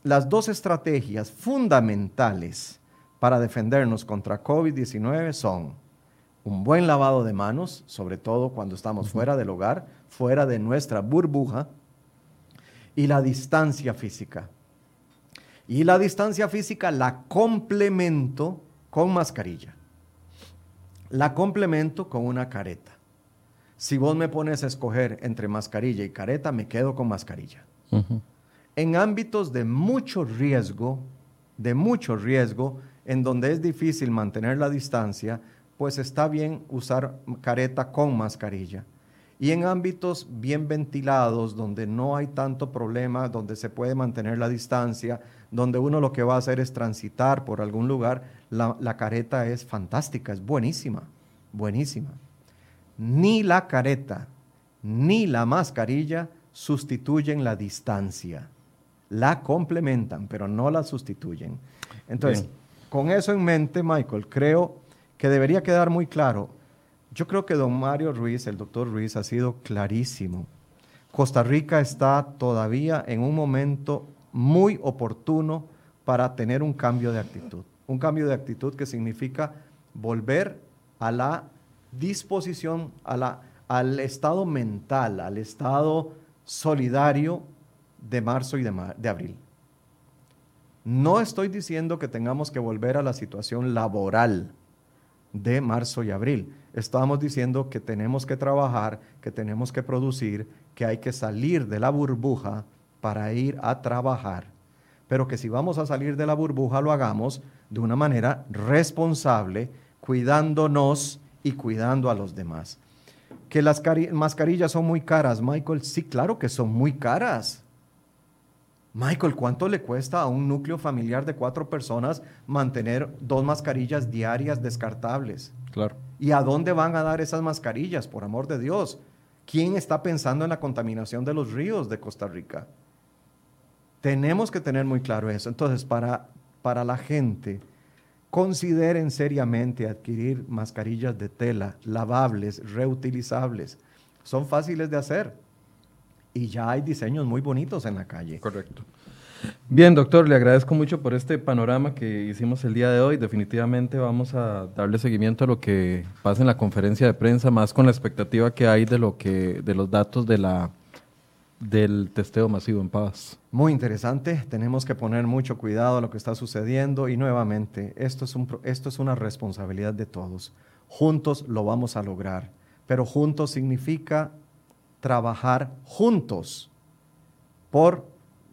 Speaker 2: las dos estrategias fundamentales para defendernos contra COVID-19 son un buen lavado de manos, sobre todo cuando estamos fuera del hogar, fuera de nuestra burbuja, y la distancia física. Y la distancia física la complemento con mascarilla. La complemento con una careta. Si vos me pones a escoger entre mascarilla y careta, me quedo con mascarilla. En ámbitos de mucho riesgo, de mucho riesgo, en donde es difícil mantener la distancia, pues está bien usar careta con mascarilla. Y en ámbitos bien ventilados, donde no hay tanto problema, donde se puede mantener la distancia, donde uno lo que va a hacer es transitar por algún lugar, la, la careta es fantástica, es buenísima, buenísima ni la careta ni la mascarilla sustituyen la distancia. La complementan, pero no la sustituyen. Entonces, con eso en mente, Michael, creo que debería quedar muy claro. Yo creo que don Mario Ruiz, el doctor Ruiz, ha sido clarísimo. Costa Rica está todavía en un momento muy oportuno para tener un cambio de actitud. Un cambio de actitud que significa volver a la disposición a la, al estado mental, al estado solidario de marzo y de, de abril. No estoy diciendo que tengamos que volver a la situación laboral de marzo y abril. Estamos diciendo que tenemos que trabajar, que tenemos que producir, que hay que salir de la burbuja para ir a trabajar. Pero que si vamos a salir de la burbuja lo hagamos de una manera responsable, cuidándonos y cuidando a los demás. Que las mascarillas son muy caras, Michael. Sí, claro que son muy caras. Michael, ¿cuánto le cuesta a un núcleo familiar de cuatro personas mantener dos mascarillas diarias descartables?
Speaker 1: Claro.
Speaker 2: ¿Y a dónde van a dar esas mascarillas, por amor de Dios? ¿Quién está pensando en la contaminación de los ríos de Costa Rica? Tenemos que tener muy claro eso. Entonces, para, para la gente Consideren seriamente adquirir mascarillas de tela, lavables, reutilizables. Son fáciles de hacer y ya hay diseños muy bonitos en la calle.
Speaker 1: Correcto. Bien, doctor, le agradezco mucho por este panorama que hicimos el día de hoy. Definitivamente vamos a darle seguimiento a lo que pasa en la conferencia de prensa, más con la expectativa que hay de lo que de los datos de la del testeo masivo en paz.
Speaker 2: Muy interesante, tenemos que poner mucho cuidado a lo que está sucediendo y nuevamente, esto es, un, esto es una responsabilidad de todos. Juntos lo vamos a lograr, pero juntos significa trabajar juntos por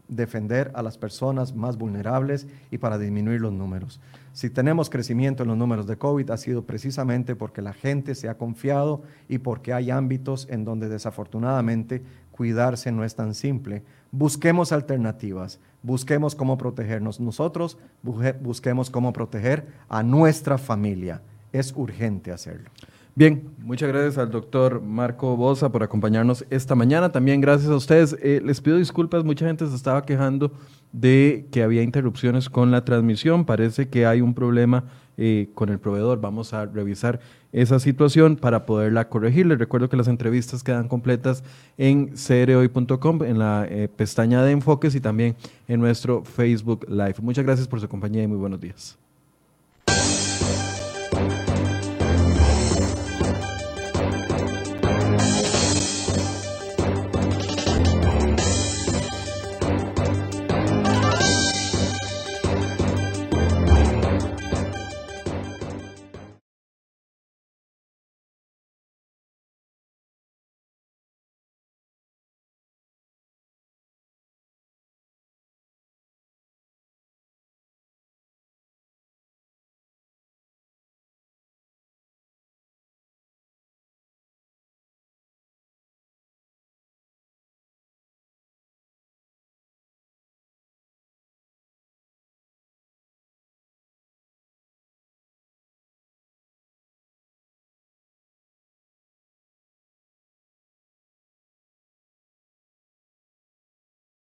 Speaker 2: defender a las personas más vulnerables y para disminuir los números. Si tenemos crecimiento en los números de COVID ha sido precisamente porque la gente se ha confiado y porque hay ámbitos en donde desafortunadamente cuidarse no es tan simple. Busquemos alternativas, busquemos cómo protegernos nosotros, busquemos cómo proteger a nuestra familia. Es urgente hacerlo.
Speaker 1: Bien, muchas gracias al doctor Marco Bosa por acompañarnos esta mañana. También gracias a ustedes. Eh, les pido disculpas, mucha gente se estaba quejando de que había interrupciones con la transmisión. Parece que hay un problema eh, con el proveedor. Vamos a revisar esa situación para poderla corregir. Les recuerdo que las entrevistas quedan completas en cereoy.com, en la eh, pestaña de enfoques y también en nuestro Facebook Live. Muchas gracias por su compañía y muy buenos días.